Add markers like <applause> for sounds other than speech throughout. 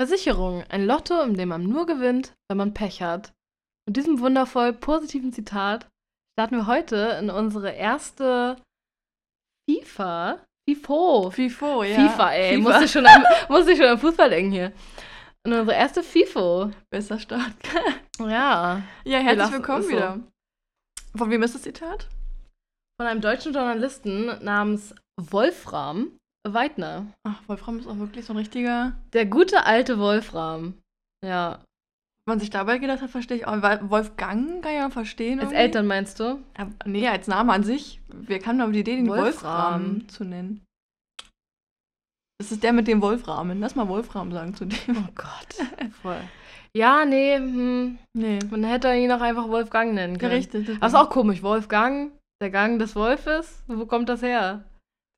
Versicherung, ein Lotto, in dem man nur gewinnt, wenn man Pech hat. Mit diesem wundervoll positiven Zitat starten wir heute in unsere erste FIFA. FIFO. FIFO, ja. FIFA, ey. FIFA. Muss, ich schon am, <laughs> muss ich schon am Fußball denken hier. Und unsere erste FIFO. Besser Start. <laughs> ja. Ja, herzlich willkommen so. wieder. Von wem ist das Zitat? Von einem deutschen Journalisten namens Wolfram Weidner. Ach, Wolfram ist auch wirklich so ein richtiger. Der gute alte Wolfram. Ja. Wenn man sich dabei gedacht hat, verstehe ich auch. Wolfgang kann ich ja verstehen. Als Eltern meinst du? Ja, nee, als Name an sich. Wer kam auf die Idee, den Wolfram, Wolfram zu nennen? Das ist der mit dem Wolframen. Lass mal Wolfram sagen zu dem. Oh Gott. <laughs> Voll. Ja, nee, hm, nee. Man hätte ihn auch einfach Wolfgang nennen können. Ja, richtig. Das ist auch komisch. Wolfgang, der Gang des Wolfes. Wo kommt das her?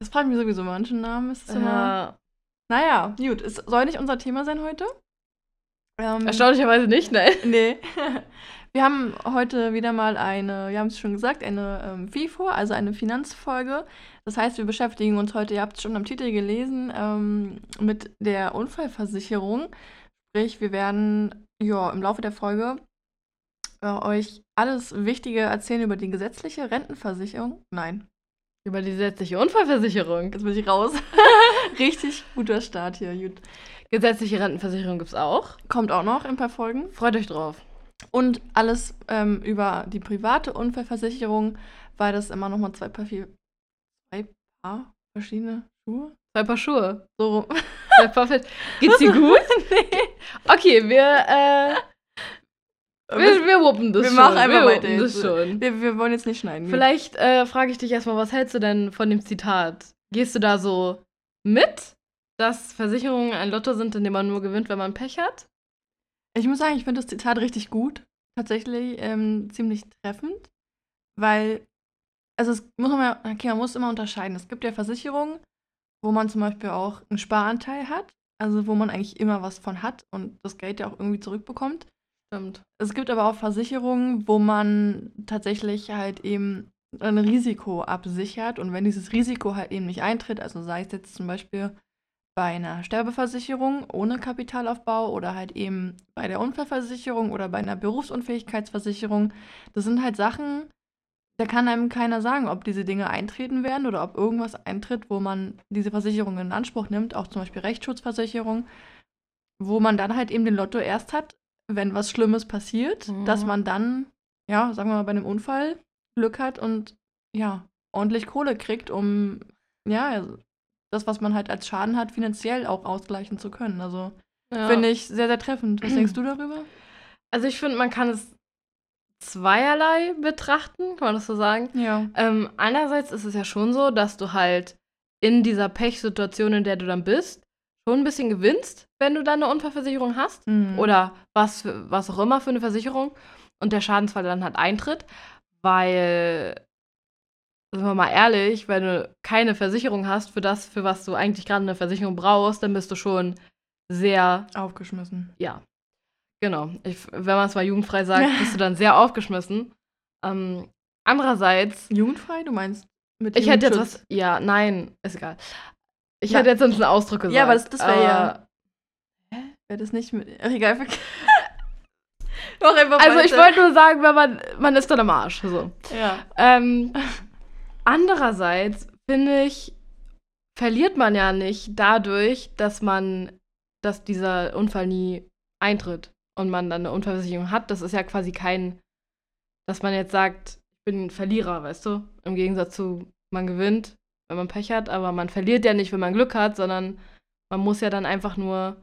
Das fragen wir sowieso manchen Namen. Ist es immer. Naja, gut. Es soll nicht unser Thema sein heute. Ähm, Erstaunlicherweise nicht, nein. <laughs> Nee. Wir haben heute wieder mal eine, wir haben es schon gesagt, eine ähm, FIFO, also eine Finanzfolge. Das heißt, wir beschäftigen uns heute, ihr habt es schon am Titel gelesen, ähm, mit der Unfallversicherung. Sprich, wir werden ja, im Laufe der Folge äh, euch alles Wichtige erzählen über die gesetzliche Rentenversicherung. Nein, über die gesetzliche Unfallversicherung. Jetzt bin ich raus. <laughs> Richtig guter Start hier, gut. Gesetzliche Rentenversicherung gibt es auch. Kommt auch noch in ein paar Folgen. Freut euch drauf. Und alles ähm, über die private Unfallversicherung, weil das immer noch mal zwei Paar, vier, zwei Paar verschiedene Schuhe. Zwei Paar Schuhe. So. Zwei Paar Geht's dir <laughs> gut? nee. Okay, wir äh, wir, wir wuppen das wir schon. Machen einfach wir weiter das schon. Wir, wir, wollen jetzt nicht schneiden. Vielleicht äh, frage ich dich erstmal, was hältst du denn von dem Zitat? Gehst du da so mit, dass Versicherungen ein Lotto sind, in dem man nur gewinnt, wenn man Pech hat? Ich muss sagen, ich finde das Zitat richtig gut. Tatsächlich ähm, ziemlich treffend. Weil, also es muss man, ja, okay, man muss immer unterscheiden. Es gibt ja Versicherungen, wo man zum Beispiel auch einen Sparanteil hat. Also wo man eigentlich immer was von hat und das Geld ja auch irgendwie zurückbekommt. Stimmt. Es gibt aber auch Versicherungen, wo man tatsächlich halt eben ein Risiko absichert und wenn dieses Risiko halt eben nicht eintritt, also sei es jetzt zum Beispiel bei einer Sterbeversicherung ohne Kapitalaufbau oder halt eben bei der Unfallversicherung oder bei einer Berufsunfähigkeitsversicherung, das sind halt Sachen, da kann einem keiner sagen, ob diese Dinge eintreten werden oder ob irgendwas eintritt, wo man diese Versicherung in Anspruch nimmt, auch zum Beispiel Rechtsschutzversicherung, wo man dann halt eben den Lotto erst hat, wenn was Schlimmes passiert, mhm. dass man dann, ja, sagen wir mal, bei einem Unfall Glück hat und ja, ordentlich Kohle kriegt, um ja, das, was man halt als Schaden hat, finanziell auch ausgleichen zu können. Also ja. finde ich sehr, sehr treffend. Was denkst <clears throat> du darüber? Also ich finde, man kann es zweierlei betrachten, kann man das so sagen? Ja. Ähm, einerseits ist es ja schon so, dass du halt in dieser Pechsituation, in der du dann bist, schon ein bisschen gewinnst, wenn du dann eine Unfallversicherung hast mhm. oder was, was auch immer für eine Versicherung und der Schadensfall dann halt eintritt, weil, sagen wir mal ehrlich, wenn du keine Versicherung hast für das, für was du eigentlich gerade eine Versicherung brauchst, dann bist du schon sehr aufgeschmissen. Ja, genau. Ich, wenn man es mal jugendfrei sagt, <laughs> bist du dann sehr aufgeschmissen. Ähm, andererseits. Jugendfrei? Du meinst mit Ich hätte jetzt was. Ja, nein, ist egal. Ich ja. hätte jetzt sonst einen Ausdruck gesagt. Ja, aber das, das wäre ja. Hä? Wäre das nicht mit. Ach, egal. Mach <laughs> einfach also, ich wollte nur sagen, wenn man, man ist dann am Arsch. So. Ja. Ähm, andererseits finde ich, verliert man ja nicht dadurch, dass man, dass dieser Unfall nie eintritt und man dann eine Unfallversicherung hat. Das ist ja quasi kein, dass man jetzt sagt, ich bin ein Verlierer, weißt du? Im Gegensatz zu, man gewinnt wenn man Pech hat, aber man verliert ja nicht, wenn man Glück hat, sondern man muss ja dann einfach nur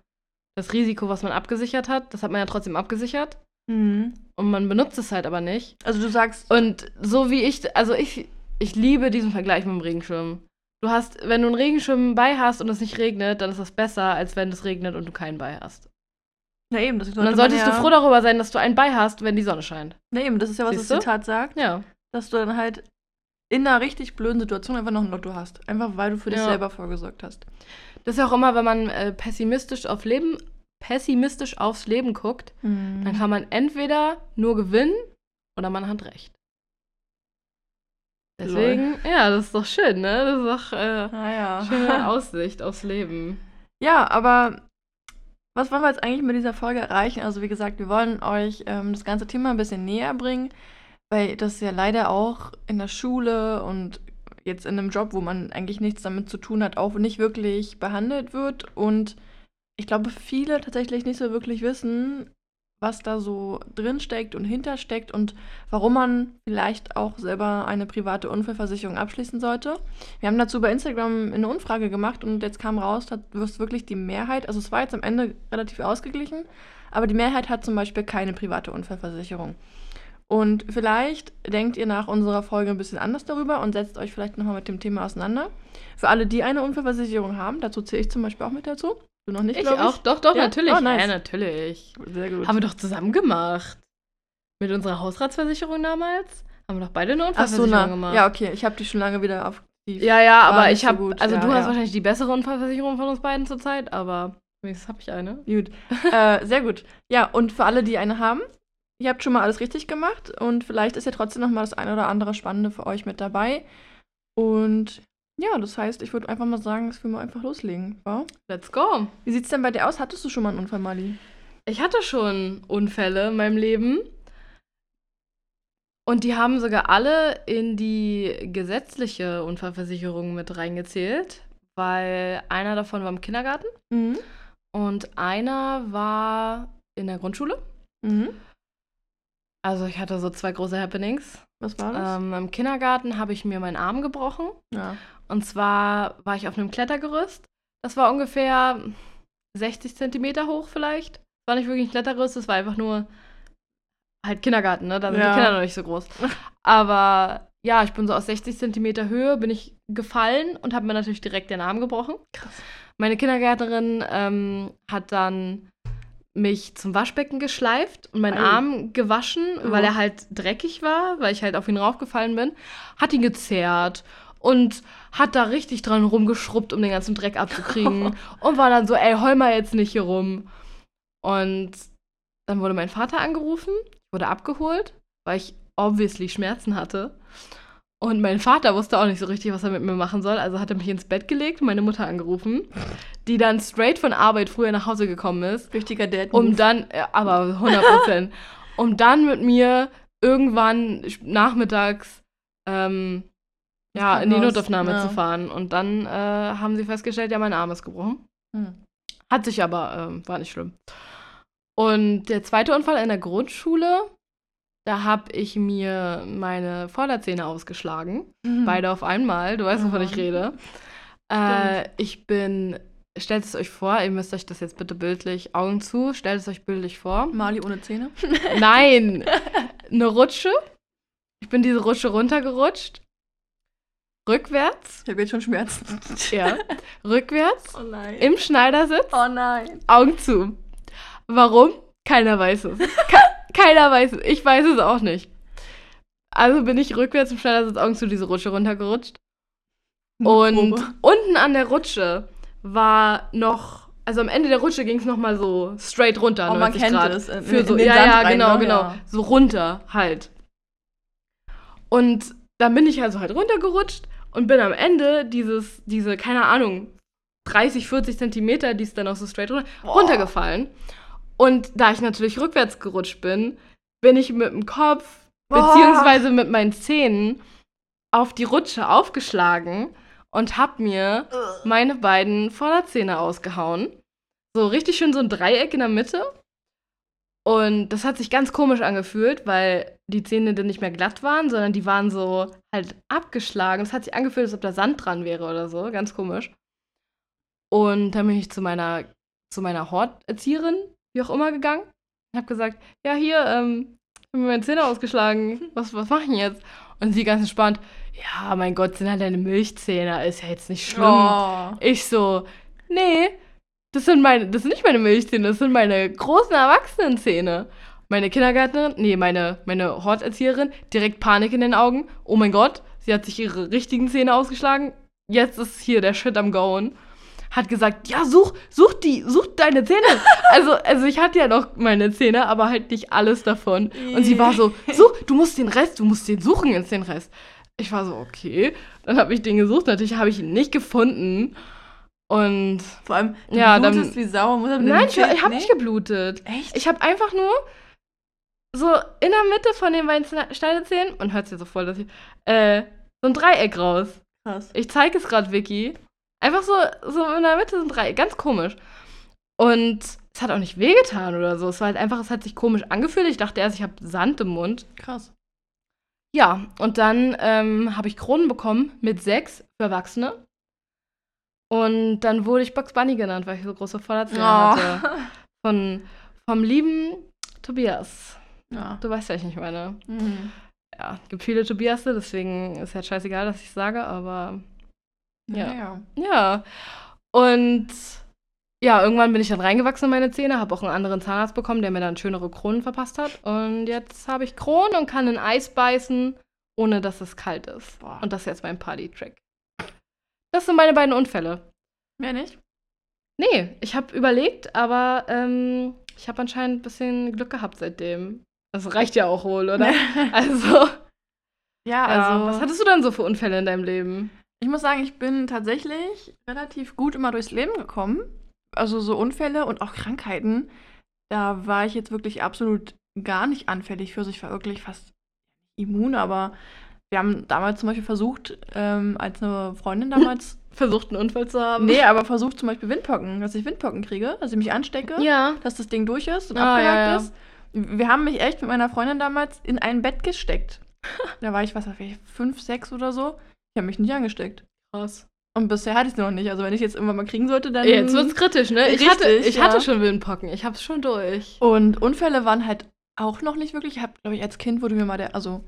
das Risiko, was man abgesichert hat, das hat man ja trotzdem abgesichert. Mhm. Und man benutzt es halt aber nicht. Also du sagst. Und so wie ich, also ich, ich liebe diesen Vergleich mit dem Regenschirm. Du hast, wenn du einen Regenschirm bei hast und es nicht regnet, dann ist das besser, als wenn es regnet und du keinen bei hast. Na eben, das Und dann solltest ja du froh darüber sein, dass du einen bei hast, wenn die Sonne scheint. Na eben, das ist ja, was Siehst das Zitat sagt. Ja. Dass du dann halt in einer richtig blöden Situation einfach noch ein Lotto hast. Einfach weil du für dich selber vorgesorgt hast. Das ist ja auch immer, wenn man äh, pessimistisch auf Leben, pessimistisch aufs Leben guckt, mhm. dann kann man entweder nur gewinnen oder man hat recht. Deswegen, Lol. ja, das ist doch schön, ne? Das ist doch äh, ah, ja. schöne <laughs> Aussicht aufs Leben. Ja, aber Was wollen wir jetzt eigentlich mit dieser Folge erreichen? Also wie gesagt, wir wollen euch ähm, das ganze Thema ein bisschen näher bringen, weil das ja leider auch in der Schule und jetzt in einem Job, wo man eigentlich nichts damit zu tun hat, auch nicht wirklich behandelt wird. Und ich glaube, viele tatsächlich nicht so wirklich wissen, was da so drin steckt und hintersteckt und warum man vielleicht auch selber eine private Unfallversicherung abschließen sollte. Wir haben dazu bei Instagram eine Umfrage gemacht und jetzt kam raus, da wirst wirklich die Mehrheit, also es war jetzt am Ende relativ ausgeglichen, aber die Mehrheit hat zum Beispiel keine private Unfallversicherung. Und vielleicht denkt ihr nach unserer Folge ein bisschen anders darüber und setzt euch vielleicht nochmal mit dem Thema auseinander. Für alle, die eine Unfallversicherung haben, dazu zähle ich zum Beispiel auch mit dazu. Du noch nicht, ich auch. Ich. Doch, doch, ja? natürlich. Oh, nice. Ja, natürlich. Sehr gut. Haben wir doch zusammen gemacht. Mit unserer Hausratsversicherung damals. Haben wir doch beide eine Unfallversicherung Ach so, na. gemacht. Ja, okay. Ich habe die schon lange wieder auf. Ja, ja, aber ich so habe. gut. also, Ja, du hast ja. wahrscheinlich die bessere Unfallversicherung von uns beiden zurzeit, aber wenigstens habe ich eine. Gut. äh, sehr gut. Ja, und für alle, die eine haben, ihr habt schon mal alles richtig gemacht und vielleicht ist ja trotzdem noch mal das eine oder andere Spannende für euch mit dabei. Und ja, das heißt, ich würde einfach mal sagen, dass wir mal einfach loslegen. Wow. Let's go. Wie sieht's denn bei dir aus? Hattest du schon mal einen Unfall, Mali? Ich hatte schon Unfälle in meinem Leben. Und die haben sogar alle in die gesetzliche Unfallversicherung mit reingezählt, weil einer davon war im Kindergarten Mhm. und einer war in der Grundschule. Mhm. Also ich hatte so zwei große Happenings. Was war das? Ähm, Im Kindergarten habe ich mir meinen Arm gebrochen. ja. Und zwar war ich auf einem Klettergerüst. Das war ungefähr 60 Zentimeter hoch vielleicht. War nicht wirklich ein Klettergerüst, das war einfach nur halt Kindergarten, ne? Da sind Ja. die Kinder noch nicht so groß. <laughs> Aber ja, ich bin so aus 60 Zentimeter Höhe, bin ich gefallen und habe mir natürlich direkt den Arm gebrochen. Krass. Meine Kindergärtnerin ähm, hat dann mich zum Waschbecken geschleift und meinen Ei. Arm gewaschen, Ja. weil er halt dreckig war, weil ich halt auf ihn raufgefallen bin. Hat ihn gezerrt und hat da richtig dran rumgeschrubbt, um den ganzen Dreck abzukriegen. <laughs> und war dann so, ey, heul mal jetzt nicht hier rum. Und dann wurde mein Vater angerufen, wurde abgeholt, weil ich obviously Schmerzen hatte. Und mein Vater wusste auch nicht so richtig, was er mit mir machen soll. Also hat er mich ins Bett gelegt meine Mutter angerufen, die dann straight von Arbeit früher nach Hause gekommen ist, Richtiger Dad. um dann, aber 100 Prozent, <laughs> um dann mit mir irgendwann nachmittags ähm, ja, in die Notaufnahme ja. zu fahren. Und dann äh, haben sie festgestellt, ja, mein Arm ist gebrochen. Hm. Hat sich aber, ähm, war nicht schlimm. Und der zweite Unfall in der Grundschule, da habe ich mir meine Vorderzähne ausgeschlagen. Mhm. Beide auf einmal. Du weißt, wovon ich Ja. rede. Äh, ich bin, stellt es euch vor, ihr müsst euch das jetzt bitte bildlich, Augen zu, stellt es euch bildlich vor. Mali ohne Zähne. <laughs> <laughs> Nein, eine Rutsche. Ich bin diese Rutsche runtergerutscht. Rückwärts. Ich habe jetzt schon Schmerzen. <laughs> Ja. Rückwärts. Oh nein. Im Schneidersitz. oh nein. Augen zu. Warum? Keiner weiß es. Ke keiner weiß es. Ich weiß es auch nicht. Also bin ich rückwärts im Schneidersitz Augen zu diese Rutsche runtergerutscht. Und unten an der Rutsche war noch, also am Ende der Rutsche ging es nochmal so straight runter. Oh, man 90 kennt Grad. es. In- Für in so, den ja, Sand ja, rein, genau, ne? genau. Ja. So runter halt. Und dann bin ich also halt runtergerutscht und bin am Ende dieses, diese, keine Ahnung, 30, 40 Zentimeter, die ist dann auch so straight runter, Boah. runtergefallen. Und da ich natürlich rückwärts gerutscht bin, bin ich mit dem Kopf, Boah. beziehungsweise mit meinen Zähnen, auf die Rutsche aufgeschlagen und hab mir meine beiden Vorderzähne ausgehauen. So richtig schön so ein Dreieck in der Mitte. Und das hat sich ganz komisch angefühlt, weil die Zähne dann nicht mehr glatt waren, sondern die waren so halt abgeschlagen. Es hat sich angefühlt, als ob da Sand dran wäre oder so. Ganz komisch. Und dann bin ich zu meiner, zu meiner Horterzieherin, wie auch immer, gegangen. Und hab gesagt, ja, hier, ähm, ich hab mir meine Zähne ausgeschlagen. <laughs> Was, was mach ich denn jetzt? Und sie ganz entspannt, ja, mein Gott, sind halt deine Milchzähne, ist ja jetzt nicht schlimm. Oh. Ich so, nee, das sind meine, das sind nicht meine Milchzähne, das sind meine großen Erwachsenenzähne. Meine Kindergärtnerin, nee, meine, meine Horterzieherin, direkt Panik in den Augen. Oh mein Gott, sie hat sich ihre richtigen Zähne ausgeschlagen. Jetzt ist hier der Shit am Goen. Hat gesagt, ja, such, such die, such deine Zähne. <laughs> also, also ich hatte ja noch meine Zähne, aber halt nicht alles davon. Und sie war so, such, du musst den Rest, du musst den suchen jetzt den Rest. Ich war so, okay. Dann habe ich den gesucht. Natürlich habe ich ihn nicht gefunden. Und Vor allem, du Ja, dann- blutest wie Sau. Muss er mit nein, ich, ich habe nee? nicht geblutet. Echt? Ich habe einfach nur so in der Mitte von den beiden Schne- Schneidezähnen, und hört sich so voll, dass ich, äh, so ein Dreieck raus. Krass. Ich zeige es gerade Vicky. Einfach so, so in der Mitte so ein Dreieck, ganz komisch. Und es hat auch nicht wehgetan oder so. Es war halt einfach, es hat sich komisch angefühlt. Ich dachte erst, ich habe Sand im Mund. Krass. Ja, und dann ähm, habe ich Kronen bekommen mit sechs für Erwachsene. Und dann wurde ich Bugs Bunny genannt, weil ich so große Vorderzähne hatte. Von, vom lieben Tobias. Ja. Du weißt, wer ich nicht meine. Mhm. Ja, gibt viele Tobiasse, deswegen ist halt scheißegal, dass ich sage, aber Ja. ja. ja. Und ja, irgendwann bin ich dann reingewachsen in meine Zähne, habe auch einen anderen Zahnarzt bekommen, der mir dann schönere Kronen verpasst hat. Und jetzt habe ich Kronen und kann in Eis beißen, ohne dass es kalt ist. Boah. Und das ist jetzt mein Party-Trick. Das sind meine beiden Unfälle. Mehr nicht? Nee, ich habe überlegt, aber ähm, ich habe anscheinend ein bisschen Glück gehabt seitdem. Das reicht ja auch wohl, oder? <laughs> Also, Ja, ja, also. was hattest du denn so für Unfälle in deinem Leben? Ich muss sagen, ich bin tatsächlich relativ gut immer durchs Leben gekommen. Also so Unfälle und auch Krankheiten. Da war ich jetzt wirklich absolut gar nicht anfällig für. Also ich war wirklich fast immun, aber wir haben damals zum Beispiel versucht, ähm, als eine Freundin damals, <laughs> Versucht, einen Unfall zu haben? nee, aber versucht zum Beispiel Windpocken, dass ich Windpocken kriege, dass ich mich anstecke, Ja. dass das Ding durch ist und Ah, abgehakt ja, ja. ist. Wir haben mich echt mit meiner Freundin damals in ein Bett gesteckt. <laughs> da war ich, was weiß ich, fünf, sechs oder so. Ich habe mich nicht angesteckt. Krass. Und bisher hatte ich es noch nicht. Also wenn ich jetzt irgendwann mal kriegen sollte, dann. Jetzt wird's kritisch, ne? Ich, Richtig, hatte, ich ja. hatte schon Windpocken. Ich hab's schon durch. Und Unfälle waren halt auch noch nicht wirklich. Ich habe, glaube ich, als Kind wurde mir mal der, also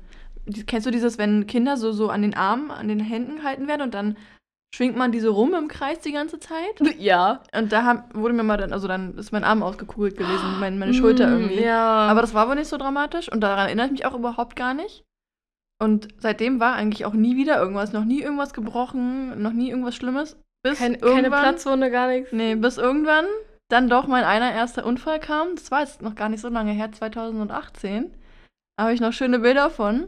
kennst du dieses, wenn Kinder so, so an den Armen, an den Händen gehalten werden und dann schwingt man diese rum im Kreis die ganze Zeit? <laughs> Ja. Und da hab, wurde mir mal dann, also dann ist mein Arm ausgekugelt gewesen, mein, meine <gasps> Schulter Mm, irgendwie. Ja. Aber das war wohl nicht so dramatisch und daran erinnere ich mich auch überhaupt gar nicht. Und seitdem war eigentlich auch nie wieder irgendwas, noch nie irgendwas gebrochen, noch nie irgendwas Schlimmes. Bis Kein, keine Platzwunde, gar nichts. Nee, bis irgendwann dann doch mein einer erster Unfall kam. Das war jetzt noch gar nicht so lange her, 2018. Da habe ich noch schöne Bilder von.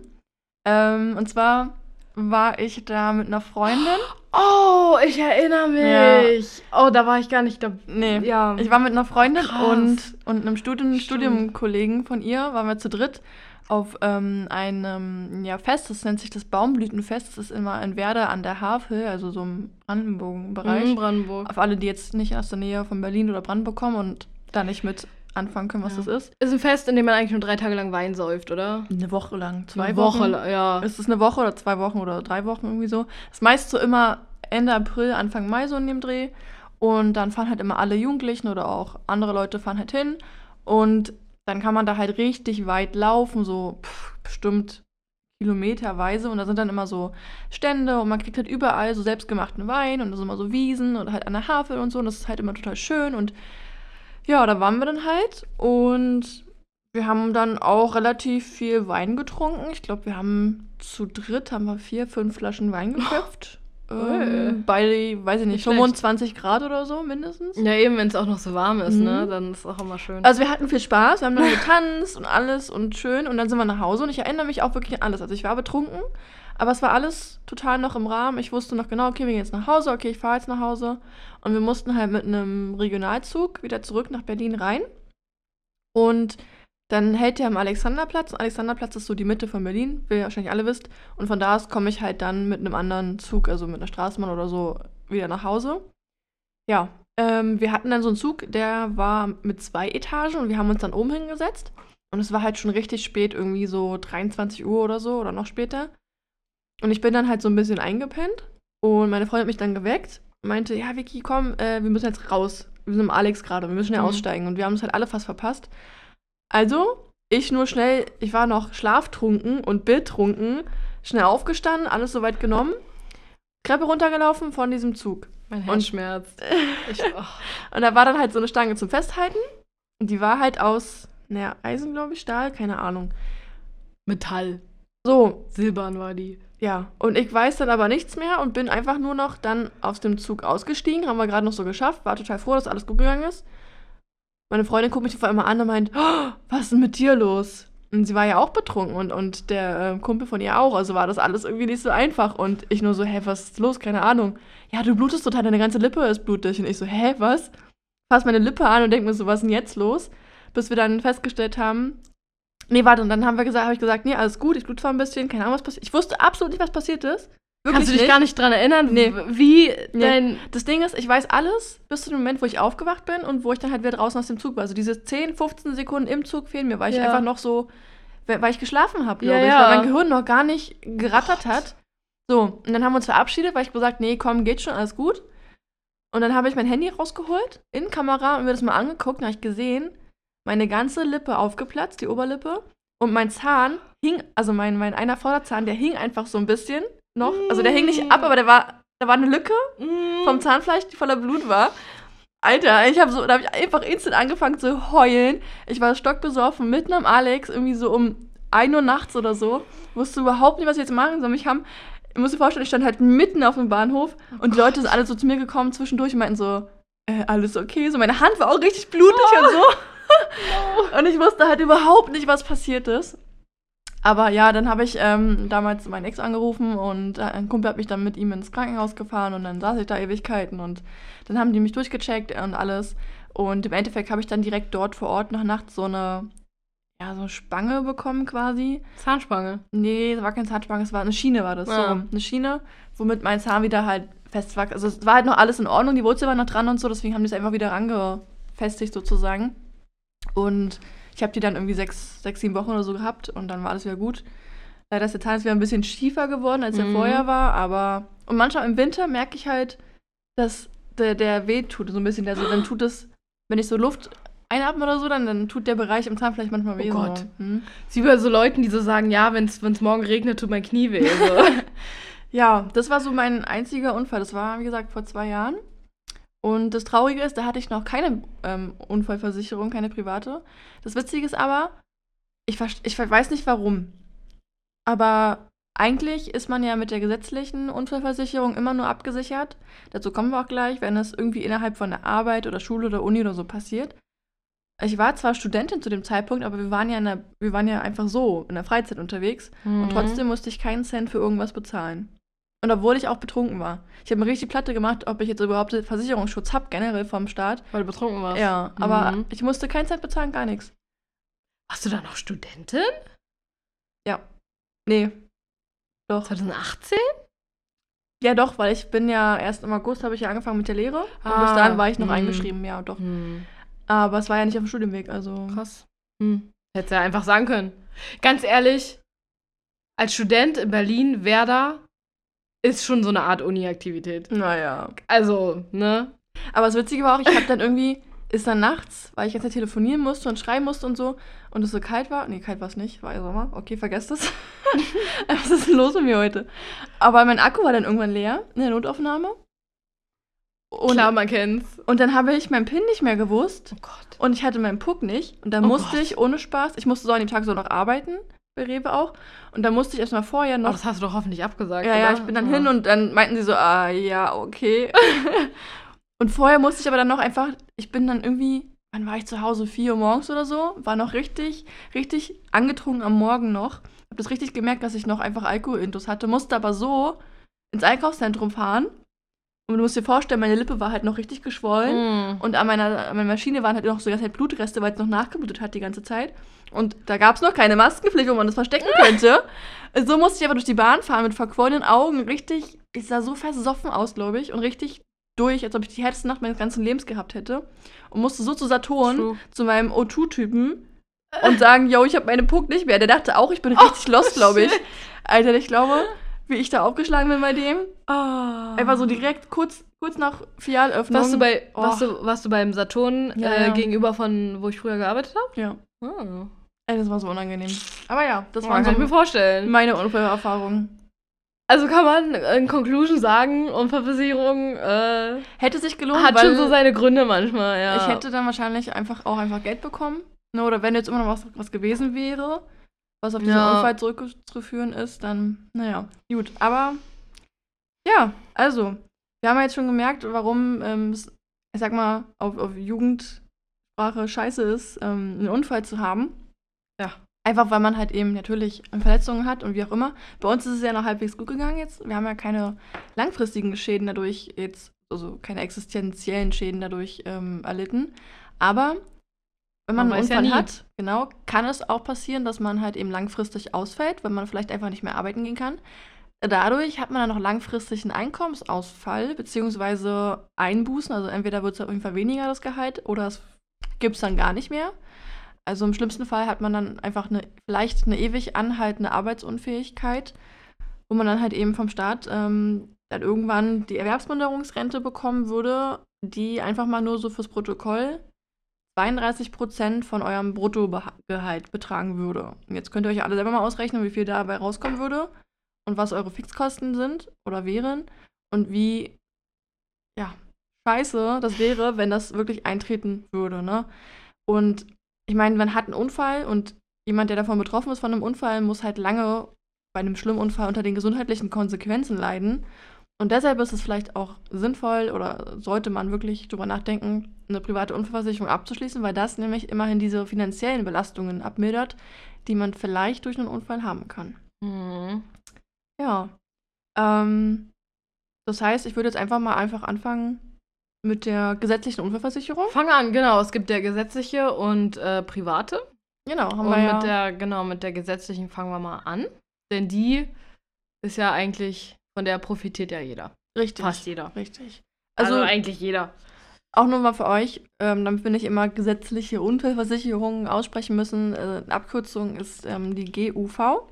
Ähm, und zwar war ich da mit einer Freundin. Oh, ich erinnere mich. Oh, da war ich gar nicht da. Nee, Ja. ich war mit einer Freundin Krass. und, und einem Stimmt. Studiumkollegen von ihr, waren wir zu dritt auf ähm, einem ja, Fest, das nennt sich das Baumblütenfest. Das ist immer in Werder an der Havel, also so im Brandenburg-Bereich. Mhm, Brandenburg. Auf alle, die jetzt nicht aus der Nähe von Berlin oder Brandenburg kommen und da nicht mit anfangen können, was Ja. das ist. Ist ein Fest, in dem man eigentlich nur drei Tage lang Wein säuft, oder? Eine Woche lang, zwei Eine Wochen. Woche, ja. Es ist eine Woche oder zwei Wochen oder drei Wochen irgendwie so. Das ist meist so immer Ende April, Anfang Mai so in dem Dreh. Und dann fahren halt immer alle Jugendlichen oder auch andere Leute fahren halt hin. Und dann kann man da halt richtig weit laufen, so pff, bestimmt kilometerweise. Und da sind dann immer so Stände und man kriegt halt überall so selbstgemachten Wein und da sind immer so Wiesen und halt an der Havel und so. Und das ist halt immer total schön. Und ja, da waren wir dann halt. Und wir haben dann auch relativ viel Wein getrunken. Ich glaube, wir haben zu dritt haben wir vier, fünf Flaschen Wein <laughs> geköpft. Ähm, bei, weiß ich nicht, Nicht schlecht. 25 Grad oder so mindestens. Ja, eben, wenn es auch noch so warm ist, Mhm. ne? Dann ist es auch immer schön. Also wir hatten viel Spaß, wir haben dann <laughs> getanzt und alles und schön und dann sind wir nach Hause und ich erinnere mich auch wirklich an alles. Also ich war betrunken, aber es war alles total noch im Rahmen. Ich wusste noch genau, okay, wir gehen jetzt nach Hause, okay, ich fahre jetzt nach Hause. Und wir mussten halt mit einem Regionalzug wieder zurück nach Berlin rein. Und dann hält der am Alexanderplatz. Alexanderplatz ist so die Mitte von Berlin, wie ihr wahrscheinlich alle wisst. Und von da aus komme ich halt dann mit einem anderen Zug, also mit einer Straßenbahn oder so, wieder nach Hause. Ja, ähm, wir hatten dann so einen Zug, der war mit zwei Etagen und wir haben uns dann oben hingesetzt. Und es war halt schon richtig spät, irgendwie so 23 Uhr oder so oder noch später. Und ich bin dann halt so ein bisschen eingepennt. Und meine Freundin hat mich dann geweckt und meinte, ja, Vicky, komm, äh, wir müssen jetzt raus. Wir sind im Alex gerade, wir müssen ja Mhm. aussteigen. Und wir haben es halt alle fast verpasst. Also, ich nur schnell, ich war noch schlaftrunken und betrunken, schnell aufgestanden, alles soweit genommen, Treppe runtergelaufen von diesem Zug. mein und- Herz schmerzt. <laughs> Ich, oh. Und da war dann halt so eine Stange zum Festhalten. Und die war halt aus, naja, Eisen, glaube ich, Stahl, keine Ahnung. Metall. So, Silbern war die. ja. Und ich weiß dann aber nichts mehr und bin einfach nur noch dann aus dem Zug ausgestiegen. Haben wir gerade noch so geschafft. War total froh, dass alles gut gegangen ist. Meine Freundin guckt mich auf einmal an und meint, oh, was ist denn mit dir los? Und sie war ja auch betrunken und, und der äh, Kumpel von ihr auch. Also war das alles irgendwie nicht so einfach. Und ich nur so, hä, was ist los? Keine Ahnung. Ja, du blutest total, deine ganze Lippe ist blutig. Und ich so, hä, was? Fass meine Lippe an und denk mir so, was ist denn jetzt los? Bis wir dann festgestellt haben, nee, warte, und dann haben wir gesagt, habe ich gesagt, nee, alles gut, ich blute zwar ein bisschen, keine Ahnung, was passiert. Ich wusste absolut nicht, was passiert ist. Kannst du dich nicht. gar nicht dran erinnern, Nee. wie Nee. Das Ding ist, ich weiß alles bis zu dem Moment, wo ich aufgewacht bin und wo ich dann halt wieder draußen aus dem Zug war. Also diese 10, 15 Sekunden im Zug fehlen mir, weil ich Ja. einfach noch so, weil ich geschlafen habe, Ja, glaube ich, ja. weil mein Gehirn noch gar nicht gerattert hat. So, und dann haben wir uns verabschiedet, weil ich gesagt, nee, komm, geht schon, alles gut. Und dann habe ich mein Handy rausgeholt, in Kamera, und mir das mal angeguckt, und habe ich gesehen, meine ganze Lippe aufgeplatzt, die Oberlippe, und mein Zahn hing, also mein, mein einer Vorderzahn, der hing einfach so ein bisschen noch. Also der hing nicht ab, aber der war, da war eine Lücke Mm. vom Zahnfleisch, die voller Blut war. Alter, ich habe so, da habe ich einfach instant angefangen zu heulen. Ich war stockbesoffen, mitten am Alex, irgendwie so um 1 Uhr nachts oder so. Wusste überhaupt nicht, was ich jetzt machen soll. Ich haben, ich muss dir vorstellen, ich stand halt mitten auf dem Bahnhof und die Leute sind alle so zu mir gekommen zwischendurch und meinten so, äh, alles okay? So, meine Hand war auch richtig blutig und so. <laughs> Und ich wusste halt überhaupt nicht, was passiert ist. Aber ja, dann habe ich ähm, damals meinen Ex angerufen und äh, ein Kumpel hat mich dann mit ihm ins Krankenhaus gefahren und dann saß ich da Ewigkeiten und dann haben die mich durchgecheckt und alles. Und im Endeffekt habe ich dann direkt dort vor Ort noch nachts so eine, ja, so eine Spange bekommen quasi. Zahnspange. Nee, es war kein Zahnspange, es war eine Schiene, war das. Ah. So, eine Schiene, womit mein Zahn wieder halt fest war. Also es war halt noch alles in Ordnung, die Wurzel war noch dran und so, deswegen haben die es einfach wieder rangefestigt sozusagen. Und ich habe die dann irgendwie sechs, sechs, sieben Wochen oder so gehabt und dann war alles wieder gut. Leider ist der Zahn jetzt wieder ein bisschen schiefer geworden, als er Mhm. vorher war, aber. Und manchmal im Winter merke ich halt, dass der, der weh tut, so ein bisschen. Also dann tut es, wenn ich so Luft einatme oder so, dann, dann tut der Bereich im Zahn vielleicht manchmal weh. Oh Gott. Hm? Sie bei so Leuten, die so sagen, ja, wenn es morgen regnet, tut mein Knie weh. So. <laughs> Ja, das war so mein einziger Unfall. Das war, wie gesagt, vor zwei Jahren. Und das Traurige ist, da hatte ich noch keine ähm, Unfallversicherung, keine private. Das Witzige ist aber, ich, ich weiß nicht warum. Aber eigentlich ist man ja mit der gesetzlichen Unfallversicherung immer nur abgesichert. Dazu kommen wir auch gleich, wenn es irgendwie innerhalb von der Arbeit oder Schule oder Uni oder so passiert. Ich war zwar Studentin zu dem Zeitpunkt, aber wir waren ja, der, wir waren ja einfach so in der Freizeit unterwegs. Mhm. Und trotzdem musste ich keinen Cent für irgendwas bezahlen. Und obwohl ich auch betrunken war. Ich habe mir richtig Platte gemacht, ob ich jetzt überhaupt Versicherungsschutz habe, generell vom Staat. Weil du betrunken warst. Ja, aber Mhm. ich musste keinen Cent bezahlen, gar nichts. Warst du da noch Studentin? Ja. Nee. Doch. 2018? Ja, doch, weil ich bin ja erst im August habe ich ja angefangen mit der Lehre. Und bis Ah, dahin war ich noch mhm. eingeschrieben, ja, doch. Hm. Aber es war ja nicht auf dem Studienweg, also. Krass. Hm. Hättest ja einfach sagen können. Ganz ehrlich, als Student in Berlin, Werder, ist schon so eine Art Uni-Aktivität. Naja. Also, ne? Aber das Witzige war auch, ich habe dann irgendwie, ist dann nachts, weil ich jetzt telefonieren musste und schreiben musste und so, und es so kalt war. Nee, kalt war es nicht, war ja Sommer. Okay, vergesst das. <laughs> Was ist denn los mit mir heute? Aber mein Akku war dann irgendwann leer in der Notaufnahme. Und, Klar, man kennt's. und dann habe ich meinen PIN nicht mehr gewusst Oh Gott. und ich hatte meinen Puck nicht. Und dann Oh musste Gott. ich ohne Spaß, ich musste so an dem Tag so noch arbeiten, bei Rewe auch. Und dann musste ich erstmal vorher noch das hast du doch hoffentlich abgesagt, ja, ja, oder? ich bin dann Ja. hin und dann meinten sie so, ah, ja, okay. <laughs> und vorher musste ich aber dann noch einfach, ich bin dann irgendwie, wann war ich zu Hause? 4 Uhr morgens oder so? War noch richtig, richtig angetrunken am Morgen noch. Hab das richtig gemerkt, dass ich noch einfach Alkoholintus hatte, musste aber so ins Einkaufszentrum fahren. Und du musst dir vorstellen, meine Lippe war halt noch richtig geschwollen. Hm. Und an meiner, an meiner Maschine waren halt noch so ganz halt Blutreste, weil es noch nachgeblutet hat die ganze Zeit. Und da gab es noch keine Maskenpflicht, wo man das verstecken <laughs> könnte. so musste ich aber durch die Bahn fahren mit verquollenen Augen. Richtig, ich sah so versoffen aus, glaube ich. Und richtig durch, als ob ich die härteste Nacht meines ganzen Lebens gehabt hätte. Und musste so zu Saturn, True. zu meinem O2-Typen <laughs> und sagen, yo, ich habe meine Puck nicht mehr. Der dachte auch, ich bin richtig lost, glaube ich. Alter, ich glaube, wie ich da aufgeschlagen bin bei dem. Ah. Einfach so direkt kurz, kurz nach Filialöffnung. Warst du, bei, Oh. warst, du, warst du beim Saturn Ja, äh, ja. gegenüber von, wo ich früher gearbeitet habe? Ja. Ah. Ey, das war so unangenehm. Aber ja, das war kann ich mir vorstellen. meine Unfallerfahrung. Also kann man in Conclusion sagen, Unfallversicherung äh, Hätte sich gelohnt, hat schon so seine Gründe manchmal, ja. ich hätte dann wahrscheinlich einfach auch einfach Geld bekommen. Ne, oder wenn jetzt immer noch was, was gewesen wäre, was auf diesen Ja. Unfall zurückzuführen ist, dann, naja, gut. Aber ja, also, wir haben ja jetzt schon gemerkt, warum ähm, es, ich sag mal, auf, auf Jugendsprache scheiße ist, ähm, einen Unfall zu haben. Ja. Einfach weil man halt eben natürlich Verletzungen hat und wie auch immer. Bei uns ist es ja noch halbwegs gut gegangen jetzt. Wir haben ja keine langfristigen Schäden dadurch jetzt, also keine existenziellen Schäden dadurch ähm, erlitten. Aber wenn man, Man einen ja Unfall nie. hat, genau, kann es auch passieren, dass man halt eben langfristig ausfällt, wenn man vielleicht einfach nicht mehr arbeiten gehen kann. Dadurch hat man dann noch langfristig einen Einkommensausfall beziehungsweise Einbußen. Also entweder wird es auf jeden Fall weniger das Gehalt oder es gibt es dann gar nicht mehr. Also im schlimmsten Fall hat man dann einfach eine, vielleicht eine ewig anhaltende Arbeitsunfähigkeit, wo man dann halt eben vom Staat ähm, dann irgendwann die Erwerbsminderungsrente bekommen würde, die einfach mal nur so fürs Protokoll 32 Prozent von eurem Bruttogehalt betragen würde. Jetzt könnt ihr euch alle selber mal ausrechnen, wie viel dabei rauskommen würde und was eure Fixkosten sind oder wären und wie, ja, scheiße das wäre, wenn das wirklich eintreten würde, ne? Und ich meine, man hat einen Unfall und jemand, der davon betroffen ist von einem Unfall, muss halt lange bei einem schlimmen Unfall unter den gesundheitlichen Konsequenzen leiden. Und deshalb ist es vielleicht auch sinnvoll oder sollte man wirklich drüber nachdenken, eine private Unfallversicherung abzuschließen, weil das nämlich immerhin diese finanziellen Belastungen abmildert, die man vielleicht durch einen Unfall haben kann. Mhm. Ja. Ähm, das heißt, ich würde jetzt einfach mal einfach anfangen mit der gesetzlichen Unfallversicherung. Fang an, genau. Es gibt ja gesetzliche und äh, private. Genau, haben und wir ja. mit der, genau, mit der gesetzlichen fangen wir mal an. Denn die ist ja eigentlich, von der profitiert ja jeder. richtig. Fast jeder. Richtig. Also, Also, eigentlich jeder. auch nur mal für euch, ähm, damit wir nicht immer gesetzliche Unfallversicherungen aussprechen müssen. Äh, Abkürzung ist ähm, die GUV.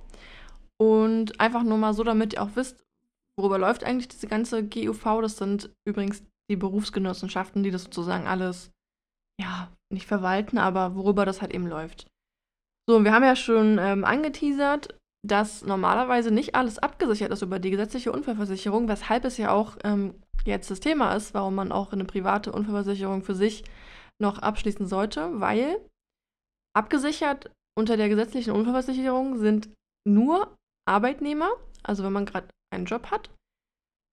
Und einfach nur mal so, damit ihr auch wisst, worüber läuft eigentlich diese ganze GUV. Das sind übrigens die Berufsgenossenschaften, die das sozusagen alles, ja, nicht verwalten, aber worüber das halt eben läuft. So, und wir haben ja schon ähm, angeteasert, dass normalerweise nicht alles abgesichert ist über die gesetzliche Unfallversicherung, weshalb es ja auch ähm, jetzt das Thema ist, warum man auch eine private Unfallversicherung für sich noch abschließen sollte, weil abgesichert unter der gesetzlichen Unfallversicherung sind nur Arbeitnehmer, also wenn man gerade einen Job hat.